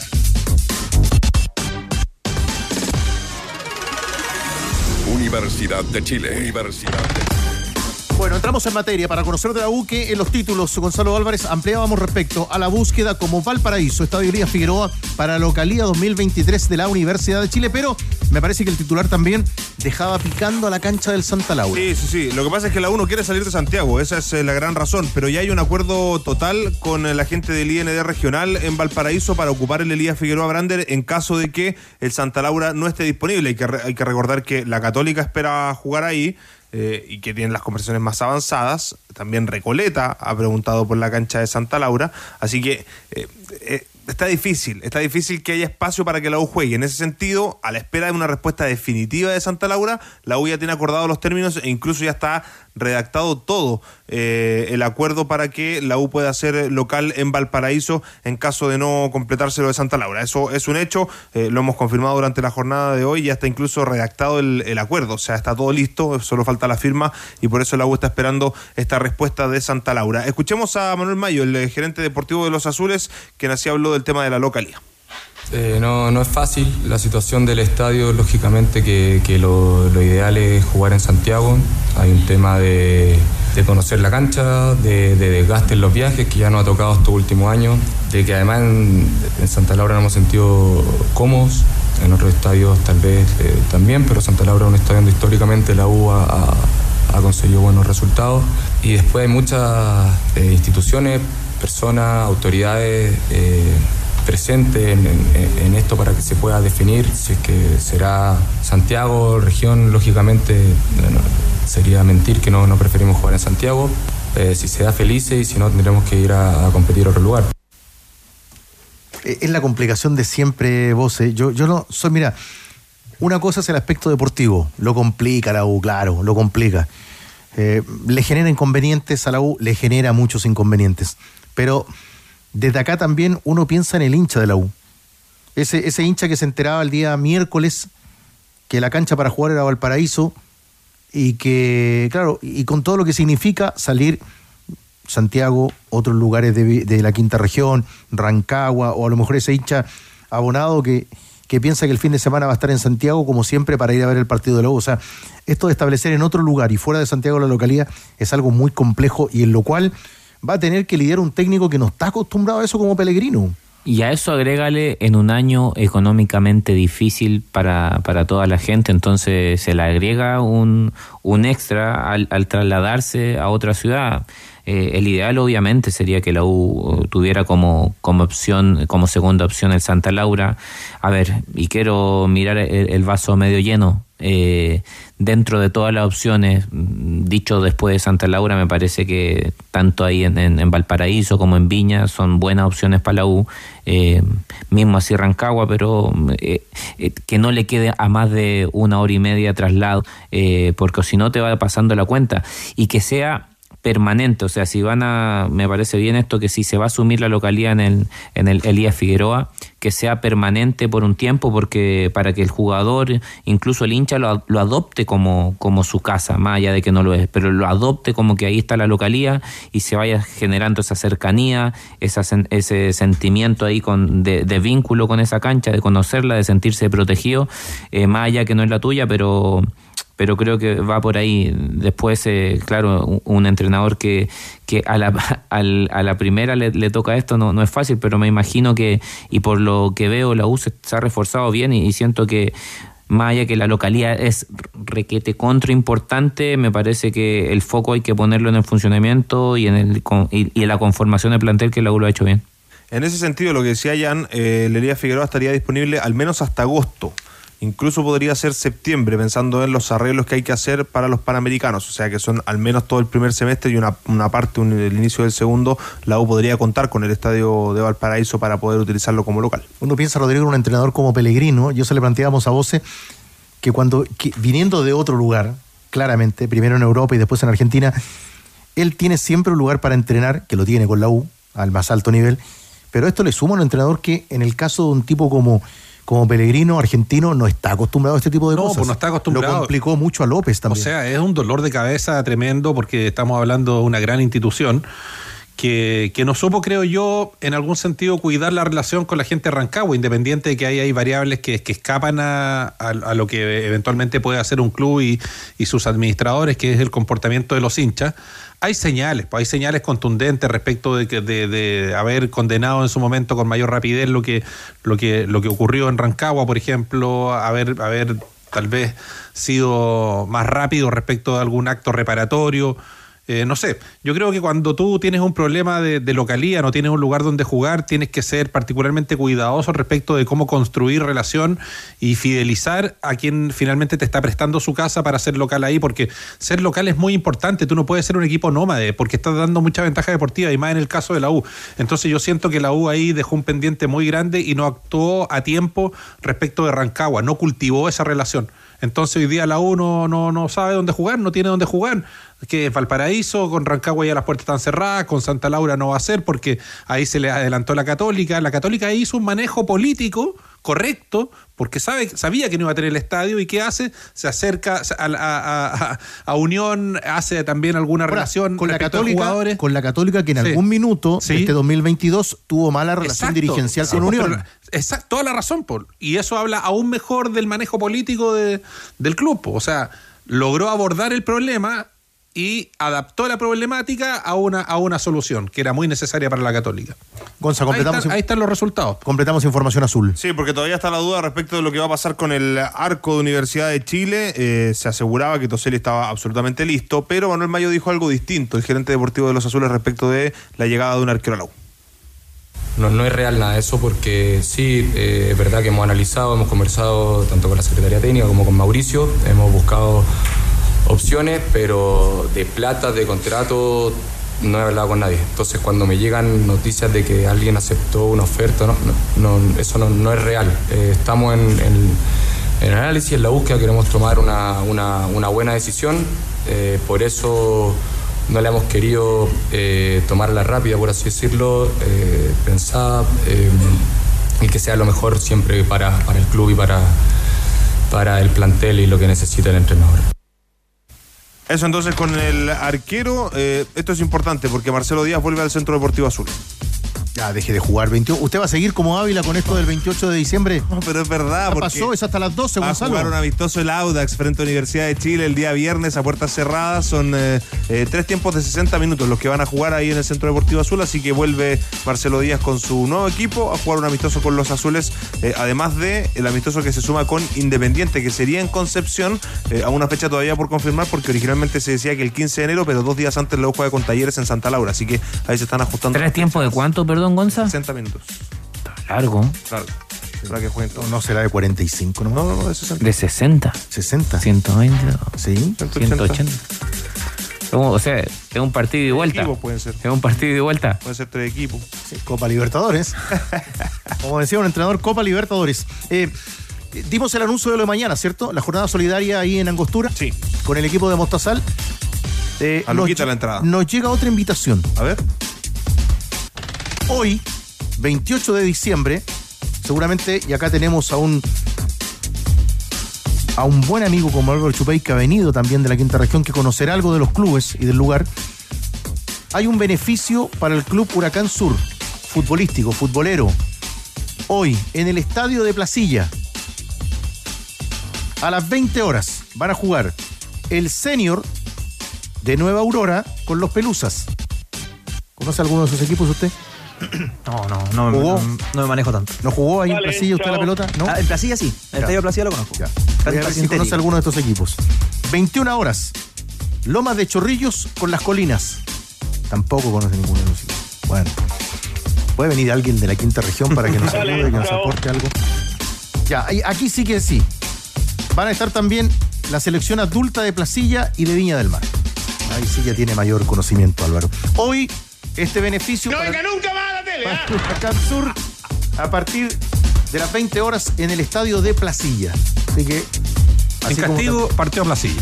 Universidad de Chile. Universidad de Chile. Bueno, entramos en materia para conocer de la U que en los títulos, Gonzalo Álvarez, ampliábamos respecto a la búsqueda como Valparaíso, Estadio Elías Figueroa para localía 2023 de la Universidad de Chile, pero me parece que el titular también dejaba picando a la cancha del Santa Laura. Sí, sí, sí. Lo que pasa es que la U quiere salir de Santiago, esa es eh, la gran razón, pero ya hay un acuerdo total con eh, la gente del IND regional en Valparaíso para ocupar el Elías Figueroa Brander en caso de que el Santa Laura no esté disponible. Que, hay que recordar que la Católica espera jugar ahí. Eh, y que tienen las conversaciones más avanzadas. También Recoleta ha preguntado por la cancha de Santa Laura. Así que eh, eh, está difícil, está difícil que haya espacio para que la U juegue. En ese sentido, a la espera de una respuesta definitiva de Santa Laura, la U ya tiene acordado los términos e incluso ya está redactado todo eh, el acuerdo para que la U pueda ser local en Valparaíso en caso de no completarse lo de Santa Laura. Eso es un hecho, eh, lo hemos confirmado durante la jornada de hoy, ya está incluso redactado el, el acuerdo, o sea, está todo listo, solo falta la firma y por eso la U está esperando esta respuesta de Santa Laura. Escuchemos a Manuel Mayo, el eh, gerente deportivo de los Azules, quien así habló del tema de la localía. Eh, no, no es fácil la situación del estadio, lógicamente que, que lo, ideal es jugar en Santiago. Hay un tema de, de conocer la cancha, de, de desgaste en los viajes que ya nos ha tocado estos últimos años, de que además en, Santa Laura nos hemos sentido cómodos, en otros estadios tal vez eh, también, pero Santa Laura es un estadio donde históricamente la U ha conseguido buenos resultados. Y después hay muchas eh, instituciones, personas, autoridades presentes en, esto para que se pueda definir si es que será Santiago, región, lógicamente sería mentir que no, no preferimos jugar en Santiago. Eh, si se da felices y si no tendremos que ir a, competir a otro lugar. Eh, Es la complicación de siempre, vos. eh. Yo, yo no soy, mira, una cosa es el aspecto deportivo, lo complica la U, claro, lo complica. Eh, le genera inconvenientes a la U, le genera muchos inconvenientes. Pero desde acá también uno piensa en el hincha de la U. Ese, hincha que se enteraba el día miércoles que la cancha para jugar era Valparaíso y que, claro, y con todo lo que significa salir Santiago, otros lugares de, la quinta región, Rancagua, o a lo mejor ese hincha abonado que, que piensa que el fin de semana va a estar en Santiago, como siempre, para ir a ver el partido de U. O sea, esto de establecer en otro lugar y fuera de Santiago la localidad es algo muy complejo y en lo cual va a tener que lidiar un técnico que no está acostumbrado a eso como Pellegrino. Y a eso agrégale en un año económicamente difícil para, para toda la gente, entonces se le agrega un, un extra al, al trasladarse a otra ciudad. Eh, el ideal obviamente sería que la U tuviera como, como opción, como segunda opción el Santa Laura. A ver, y quiero mirar el, vaso medio lleno. Eh, dentro de todas las opciones, mm, dicho después de Santa Laura, me parece que tanto ahí en, en, Valparaíso como en Viña son buenas opciones para la U, eh, mismo así Rancagua, pero eh, eh, que no le quede a más de una hora y media traslado, eh, porque si no te va pasando la cuenta, y que sea permanente, o sea, si van a, me parece bien esto, que si se va a asumir la localidad en el, en el Elías Figueroa, que sea permanente por un tiempo, porque para que el jugador, incluso el hincha, lo, lo, adopte como, como su casa, más allá de que no lo es, pero lo adopte como que ahí está la localidad y se vaya generando esa cercanía, esa, ese sentimiento ahí con, de, de vínculo con esa cancha, de conocerla, de sentirse protegido, eh, más allá que no es la tuya, pero pero creo que va por ahí. Después, eh, claro, un, entrenador que, que a, la, a, la primera le, toca esto no, no es fácil, pero me imagino que, y por lo que veo, la U se, ha reforzado bien y, siento que más allá que la localidad es requete contra importante, me parece que el foco hay que ponerlo en el funcionamiento y en, el, y, y en la conformación del plantel que la U lo ha hecho bien. En ese sentido, lo que decía Jan, eh, Lería Figueroa estaría disponible al menos hasta agosto. Incluso podría ser septiembre, pensando en los arreglos que hay que hacer para los panamericanos. O sea que son al menos todo el primer semestre y una, parte, un, el inicio del segundo, la U podría contar con el estadio de Valparaíso para poder utilizarlo como local. Uno piensa, Rodrigo, en un entrenador como Pellegrino. Yo se le planteábamos a Voce que cuando, que, viniendo de otro lugar, claramente, primero en Europa y después en Argentina, él tiene siempre un lugar para entrenar, que lo tiene con la U, al más alto nivel. Pero esto le suma a un entrenador que, en el caso de un tipo como como Pellegrino argentino no está acostumbrado a este tipo de no, cosas. Pues no está acostumbrado. Lo complicó mucho a López también. O sea, es un dolor de cabeza tremendo porque estamos hablando de una gran institución que, que no supo, creo yo, en algún sentido cuidar la relación con la gente de Rancagua, independiente de que hay, hay variables que, escapan a, lo que eventualmente puede hacer un club y, y sus administradores, que es el comportamiento de los hinchas hay señales, pues hay señales contundentes respecto de, que, de, de, haber condenado en su momento con mayor rapidez lo que, lo que, lo que ocurrió en Rancagua, por ejemplo, haber, haber tal vez sido más rápido respecto de algún acto reparatorio. Eh, no sé, yo creo que cuando tú tienes un problema de, localía, no tienes un lugar donde jugar, tienes que ser particularmente cuidadoso respecto de cómo construir relación y fidelizar a quien finalmente te está prestando su casa para ser local ahí, porque ser local es muy importante, tú no puedes ser un equipo nómade, porque estás dando mucha ventaja deportiva, y más en el caso de la U. Entonces yo siento que la U ahí dejó un pendiente muy grande y no actuó a tiempo respecto de Rancagua, no cultivó esa relación. Entonces hoy día la U no, no, no sabe dónde jugar, no tiene dónde jugar. Que Valparaíso, con Rancagua ya las puertas están cerradas, con Santa Laura no va a ser porque ahí se le adelantó la Católica. La Católica hizo un manejo político correcto porque sabe, sabía que no iba a tener el estadio y ¿qué hace? Se acerca a, a, a, a Unión, hace también alguna Ahora, relación con la Católica, con la Católica que en sí. algún minuto sí. este 2022 tuvo mala relación exacto, dirigencial con Unión. Exacto, toda la razón, Paul. Y eso habla aún mejor del manejo político de, del club. O sea, logró abordar el problema y adaptó la problemática a una, a una solución que era muy necesaria para la católica. Gonza, completamos. Ahí están, ahí están, los resultados. Completamos información azul. Sí, porque todavía está la duda respecto de lo que va a pasar con el arco de Universidad de Chile. Eh, se aseguraba que Toseli estaba absolutamente listo, pero Manuel Mayo dijo algo distinto, el gerente deportivo de los azules, respecto de la llegada de un arquero a la U. No, no es real nada de eso porque sí, eh, es verdad que hemos analizado, hemos conversado tanto con la Secretaría Técnica como con Mauricio, hemos buscado opciones, pero de plata, de contrato, no he hablado con nadie. Entonces, cuando me llegan noticias de que alguien aceptó una oferta, no, no, eso no, es real. Eh, estamos en, el análisis, en la búsqueda, queremos tomar una, buena decisión. Eh, por eso no le hemos querido eh, tomar la rápida, por así decirlo, eh, pensada y que sea lo mejor siempre para, el club y para el plantel y lo que necesita el entrenador. Eso entonces con el arquero, eh, esto es importante porque Marcelo Díaz vuelve al Centro Deportivo Azul. Ya, deje de jugar 21. ¿Usted va a seguir como Ávila con esto del 28 de diciembre? No, pero es verdad. ¿Qué porque pasó? Es hasta las 12, Va a Gonzalo. jugar un amistoso el Audax frente a Universidad de Chile el día viernes a puertas cerradas. Son eh, eh, tres tiempos de 60 minutos los que van a jugar ahí en el Centro Deportivo Azul. Así que vuelve Marcelo Díaz con su nuevo equipo a jugar un amistoso con los azules. eh, además de el amistoso que se suma con Independiente, que sería en Concepción, eh, a una fecha todavía por confirmar, porque originalmente se decía que el 15 de enero, pero dos días antes luego juega con Talleres en Santa Laura. Así que ahí se están ajustando. ¿Tres tiempos de cuánto, perdón, Gonza? 60 minutos. Largo. Claro. Para que jueguen todos. No será de 45, ¿no? No, no, no, de 60. De 60. 60. 120. Sí. 180. Como, O sea, es un partido de vuelta. equipos pueden ser. Es un partido de vuelta. Puede ser tres equipos. Sí, Copa Libertadores. Como decía un entrenador, Copa Libertadores. Eh, dimos el anuncio de lo de mañana, ¿cierto? La jornada solidaria ahí en Angostura. Sí. Con el equipo de Mostazal. Eh, A nos, Luquita la entrada. nos llega otra invitación. A ver. Hoy, 28 de diciembre, seguramente, y acá tenemos a un a un buen amigo como Álvaro Chupay, que ha venido también de la quinta región, que conocerá algo de los clubes y del lugar. Hay un beneficio para el Club Huracán Sur, futbolístico, futbolero. Hoy, en el estadio de Placilla, a las 20 horas, van a jugar el senior de Nueva Aurora con los Pelusas. ¿Conoce alguno de esos equipos usted? No, no, no, me- ¿Jugó? no, no me manejo tanto. ¿No jugó ahí en Placilla usted chao. la pelota? ¿No? Ah, en Placilla sí. En el estadio de Placilla lo conozco. Ya. Cancha Voy a ver si conoce alguno de estos equipos. 21 horas. Lomas de Chorrillos con las colinas. Tampoco conoce ninguno de los equipos. Bueno. ¿Puede venir alguien de la quinta región para que nos ayude, que nos chao. aporte algo? Ya, ahí- aquí sí que sí. Van a estar también la selección adulta de Placilla y de Viña del Mar. Ahí sí ya tiene mayor conocimiento, Álvaro. Hoy, este beneficio. No para- venga nunca para Huracán Sur a partir de las 20 horas en el estadio de Placilla. Así que. En así como- castigo, partió a Placilla.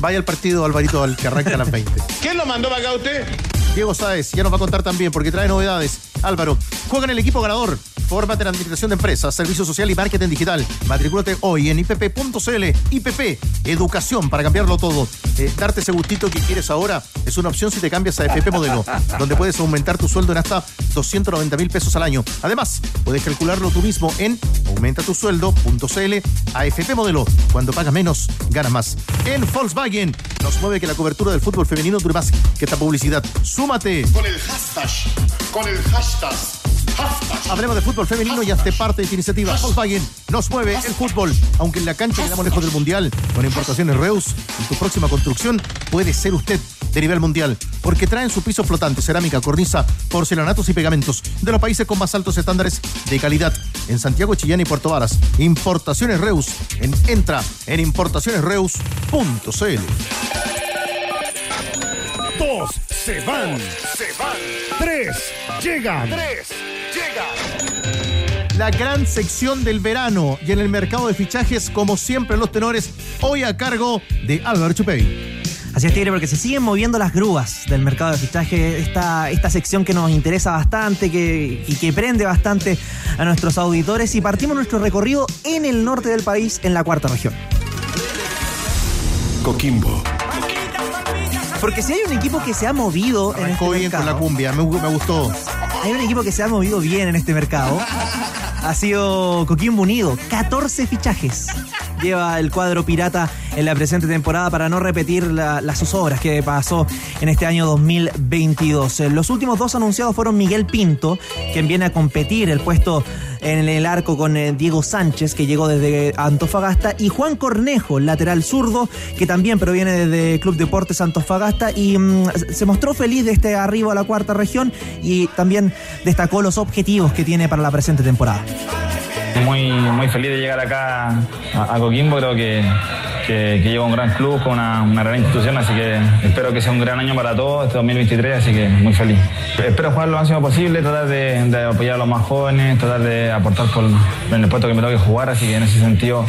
Vaya al partido, Alvarito, al que arranca a las 20. ¿Quién lo mandó para acá usted? Diego Sáez ya nos va a contar también porque trae novedades. Álvaro, juega en el equipo ganador. Fórmate en Administración de Empresas, Servicio Social y Marketing Digital. Matricúlate hoy en ipp.cl. IPP, educación para cambiarlo todo. Eh, darte ese gustito que quieres ahora es una opción si te cambias a FP Modelo, donde puedes aumentar tu sueldo en hasta 290 mil pesos al año. Además, puedes calcularlo tú mismo en aumentatusueldo.cl a FP Modelo. Cuando pagas menos, ganas más. En Volkswagen, nos mueve que la cobertura del fútbol femenino dure más que esta publicidad. Súmate. Con el hashtag, con el hashtag. Hablemos de fútbol femenino y hazte parte de esta iniciativa. Volkswagen nos mueve el fútbol. Aunque en la cancha quedamos lejos del mundial, con importaciones Reus, en tu próxima construcción puede ser usted de nivel mundial. Porque traen su piso flotante, cerámica, cornisa, porcelanatos y pegamentos de los países con más altos estándares de calidad. En Santiago, Chillán y Puerto Varas. Importaciones Reus. En, entra en importacionesreus.cl. Dos se van, se van. Tres llegan. Tres llegan. La gran sección del verano y en el mercado de fichajes, como siempre, los tenores, hoy a cargo de Álvaro Chupey. Así es, Tigre, porque se siguen moviendo las grúas del mercado de fichaje, esta, esta sección que nos interesa bastante que, y que prende bastante a nuestros auditores. Y partimos nuestro recorrido en el norte del país, en la cuarta región. Coquimbo. Porque si hay un equipo que se ha movido en este bien con mercado, la cumbia, me, me gustó. hay un equipo que se ha movido bien en este mercado. Ha sido Coquimbo Unido, 14 fichajes. Lleva el cuadro pirata en la presente temporada para no repetir la- las zozobras que pasó en este año 2022. Eh, Los últimos dos anunciados fueron Miguel Pinto, quien viene a competir el puesto en el arco con eh, Diego Sánchez, que llegó desde Antofagasta, y Juan Cornejo, lateral zurdo, que también proviene desde Club Deportes Antofagasta y mm, se mostró feliz de este arribo a la cuarta región y también destacó los objetivos que tiene para la presente temporada. Muy, muy feliz de llegar acá a, Coquimbo, creo que, que, lleva un gran club con una, una gran institución, así que espero que sea un gran año para todos este 2023, así que muy feliz. Espero jugar lo máximo posible, tratar de, apoyar a los más jóvenes, tratar de aportar por, el puesto que me toque jugar, así que en ese sentido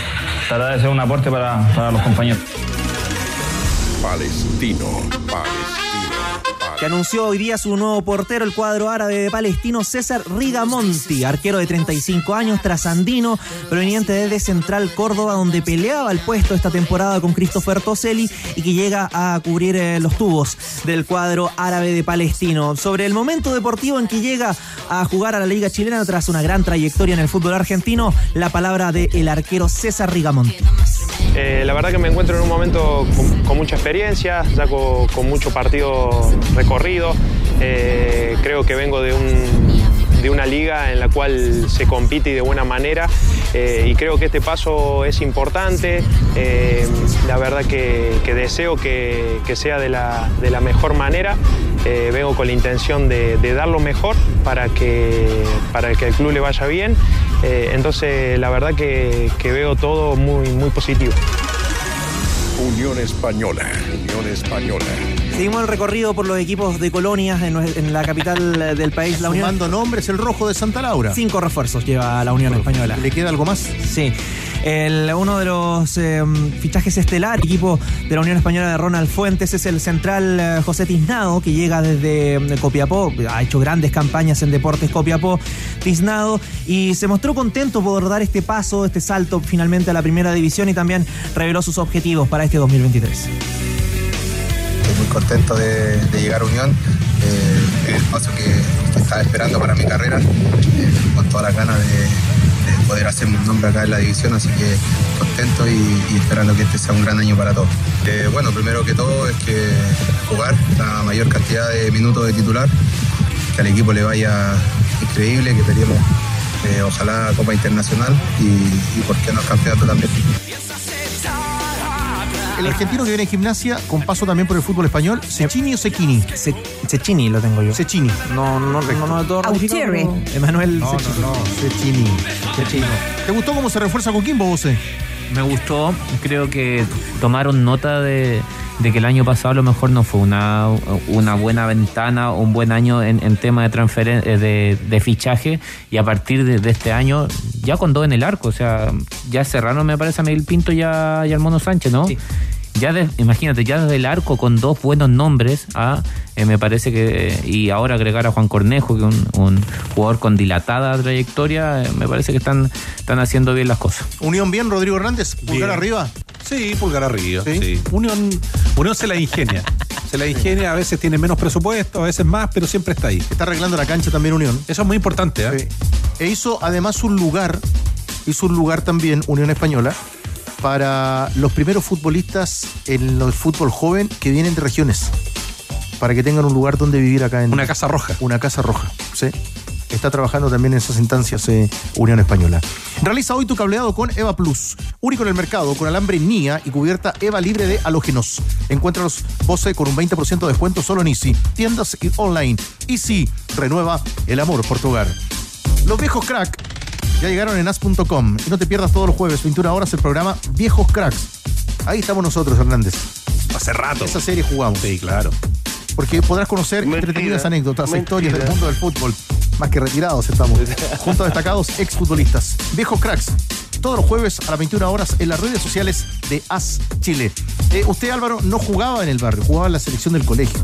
tratar de ser un aporte para, para los compañeros. Palestino, Palestino. Que anunció hoy día su nuevo portero, el cuadro árabe de Palestino, César Rigamonti, arquero de 35 años, trasandino, proveniente desde Central Córdoba, donde peleaba el puesto esta temporada con Christopher Toselli y que llega a cubrir eh, los tubos del cuadro árabe de Palestino. Sobre el momento deportivo en que llega a jugar a la Liga Chilena tras una gran trayectoria en el fútbol argentino, la palabra del arquero César Rigamonti. Eh, la verdad que me encuentro en un momento con, con mucha experiencia, ya con, con mucho partido recorrido. Eh, creo que vengo de, un- de una liga en la cual se compite y de buena manera eh, y creo que este paso es importante. Eh, la verdad que, que deseo que, que sea de la, de la mejor manera. Vengo con la intención de, de dar lo mejor para que, para que el club le vaya bien. Entonces la verdad que, que veo todo muy, muy positivo. Unión Española, Unión Española. Seguimos el recorrido por los equipos de colonias en, la capital del país, la Unión. Sumando nombres, el rojo de Santa Laura. Cinco refuerzos lleva la Unión Española. ¿Le queda algo más? Sí. El, uno de los eh, fichajes estelar, equipo de la Unión Española de Ronald Fuentes, es el central eh, José Tiznado, que llega desde eh, Copiapó, ha hecho grandes campañas en Deportes Copiapó, Tiznado, y se mostró contento por dar este paso, este salto finalmente a la primera división y también reveló sus objetivos para este 2023. Contento de, llegar a Unión, eh, el paso que, estaba esperando para mi carrera, eh, con todas las ganas de, de poder hacerme un nombre acá en la división, así que contento y, esperando que este sea un gran año para todos. Eh, bueno, primero que todo es que jugar la mayor cantidad de minutos de titular, que al equipo le vaya increíble, que peleemos eh, ojalá Copa Internacional y, y por qué no campeonato también. El argentino que viene en gimnasia, con paso también por el fútbol español, Cecchini o Cecchini. Cecchini lo tengo yo. Cecchini. No, no, no, no, de todo pero Emanuel No, no, Cecchini. no, Cecchini. Cecchini. ¿Te gustó cómo se refuerza Coquimbo, vos? eh? Me gustó, creo que tomaron nota de, de que el año pasado a lo mejor no fue una, una buena ventana un buen año en, en tema de, transferen- eh, de, de fichaje y a partir de, este año ya con dos en el arco, o sea, ya cerraron me parece a Miguel Pinto y, a, y al Mono Sánchez, ¿no? Ya de- imagínate, ya desde el arco con dos buenos nombres, ah, eh, me parece que, y ahora agregar a Juan Cornejo, que es un, un jugador con dilatada trayectoria, eh, me parece que están, están haciendo bien las cosas. Unión bien, Rodrigo Hernández, pulgar Bien. arriba. Sí, pulgar arriba. ¿Sí? Sí. Unión, Unión se la ingenia. Se la ingenia, a veces tiene menos presupuesto, a veces más, pero siempre está ahí. Está arreglando la cancha también Unión. Eso es muy importante, ¿eh? E hizo además un lugar, hizo un lugar también, Unión Española, para los primeros futbolistas en el fútbol joven que vienen de regiones. Para que tengan un lugar donde vivir acá en. Una casa roja. Una casa roja, sí. Está trabajando también en esas instancias eh, Unión Española. Realiza hoy tu cableado con Eva Plus, único en el mercado, con alambre NIA y cubierta Eva libre de halógenos. Encuéntralos Bose con un 20% de descuento solo en Easy, tiendas y online. Easy, renueva el amor por tu hogar. Los viejos crack ya llegaron en as.com y no te pierdas todos los jueves, 21 horas, el programa Viejos Cracks. Ahí estamos nosotros, Hernández. Hace rato. Esa serie jugamos. Sí, claro. Porque podrás conocer entretenidas anécdotas, mentira. historias del mundo del fútbol. Más que retirados estamos. Junto a destacados exfutbolistas. Viejos cracks. Todos los jueves a las 21 horas en las redes sociales de As Chile. Eh, usted, Álvaro, no jugaba en el barrio, jugaba en la selección del colegio.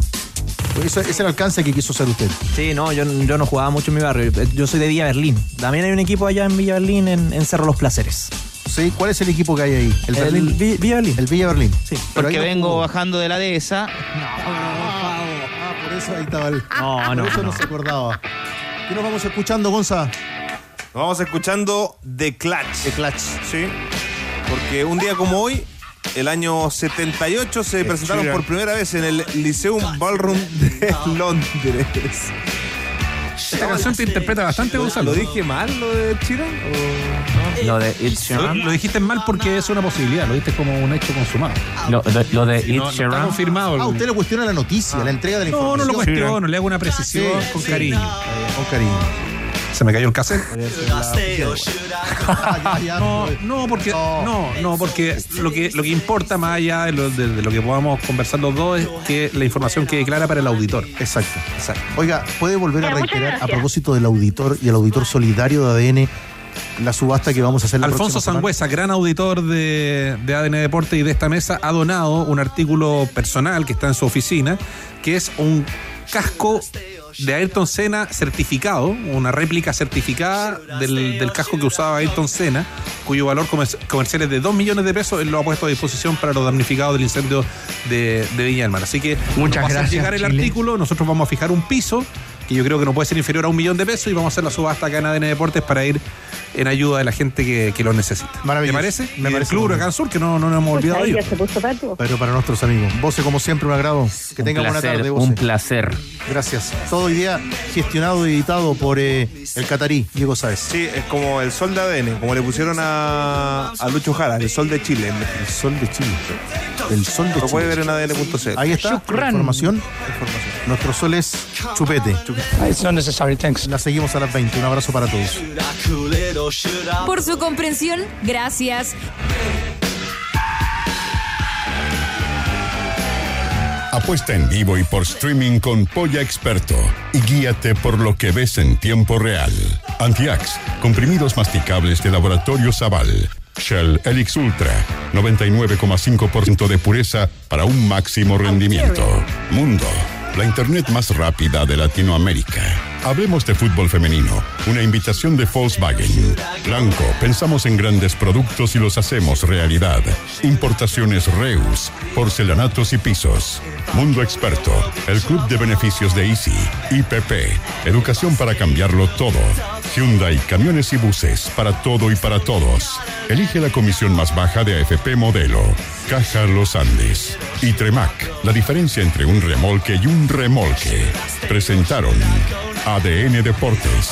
Eso- ese es el alcance que quiso hacer usted. Sí, no, yo, yo no jugaba mucho en mi barrio. Yo soy de Villa Berlín. También hay un equipo allá en Villa Berlín, en, en Cerro Los Placeres. Sí, ¿cuál es el equipo que hay ahí? ¿El, El Berlín? Vi- Villa Berlín. El Villa Berlín. Sí. Pero Porque no vengo bajando de la dehesa. Ah, por eso ahí estaba el. No, por no, eso no, no. se acordaba. ¿Qué nos vamos escuchando, Gonza? Nos vamos escuchando The Clutch. The Clutch. Sí. Porque un día como hoy, el año 78, se presentaron por primera vez en el Lyceum Ballroom de Londres. Esta canción te interpreta bastante, Gonzalo. ¿Lo dije mal, lo de Chiran? Lo de Lo, Sheeran. lo dijiste mal porque es una posibilidad, lo diste como un hecho consumado. Lo, lo- lo de Ed no, no está Sheeran. confirmado. Ah, usted le cuestiona la noticia, la entrega de la No, no información. lo cuestiono, le hago una precisión Sí, con sí. cariño. Con cariño. Se me cayó el cassette. No, no, porque no, no, porque lo que lo que importa más allá de lo, de- de lo que podamos conversar los dos es que la información quede clara para el auditor. Exacto. Exacto. Oiga, ¿puede volver a reiterar a propósito del auditor y el auditor solidario de ADN la subasta que vamos a hacer la Alfonso. Sangüesa, gran auditor de, de ADN Deporte y de esta mesa, ha donado un artículo personal que está en su oficina, que es un casco de Ayrton Senna certificado, una réplica certificada del, del casco que usaba Ayrton Senna, cuyo valor comer- comercial es de 2 millones de pesos, él lo ha puesto a disposición para los damnificados del incendio de, de Viña del Mar. Así que Muchas a gracias, llegar el Chile. artículo, nosotros vamos a fijar un piso que yo creo que no puede ser inferior a un millón de pesos y vamos a hacer la subasta acá en ADN Deportes para ir en ayuda de la gente que, que lo necesita. ¿Me parece? Me parece parece Club. Huracán Sur, que no, no nos hemos olvidado de ellos. Pero para nuestros amigos. Vos, como siempre, un agrado. Que Un tengan buena tarde, un Voce. placer. Gracias. Todo hoy día gestionado y editado por eh, el catarí, Diego Sáez. Sí, es como el sol de ADN, como le pusieron a, a Lucho Jara, el sol de Chile. El sol de Chile. El sol de Lo Chile. puede ver en ADN.cl. Ahí está, la información. Nuestro sol es chupete. It's not necessary, thanks. La seguimos a las 20. Un abrazo para todos. Por su comprensión, gracias. Apuesta en vivo y por streaming con Polla Experto y guíate por lo que ves en tiempo real. Antiax, comprimidos masticables de Laboratorio Zaval. Shell Helix Ultra, 99,5% de pureza para un máximo rendimiento. Mundo, la internet más rápida de Latinoamérica. Hablemos de fútbol femenino, una invitación de Volkswagen. Blanco, pensamos en grandes productos y los hacemos realidad. Importaciones Reus, porcelanatos y pisos. Mundo Experto, el club de beneficios de Easy. IPP, educación para cambiarlo todo. Hyundai, camiones y buses, para todo y para todos. Elige la comisión más baja de AFP Modelo. Caja Los Andes. Y Tremac, la diferencia entre un remolque y un remolque. Presentaron ADN Deportes.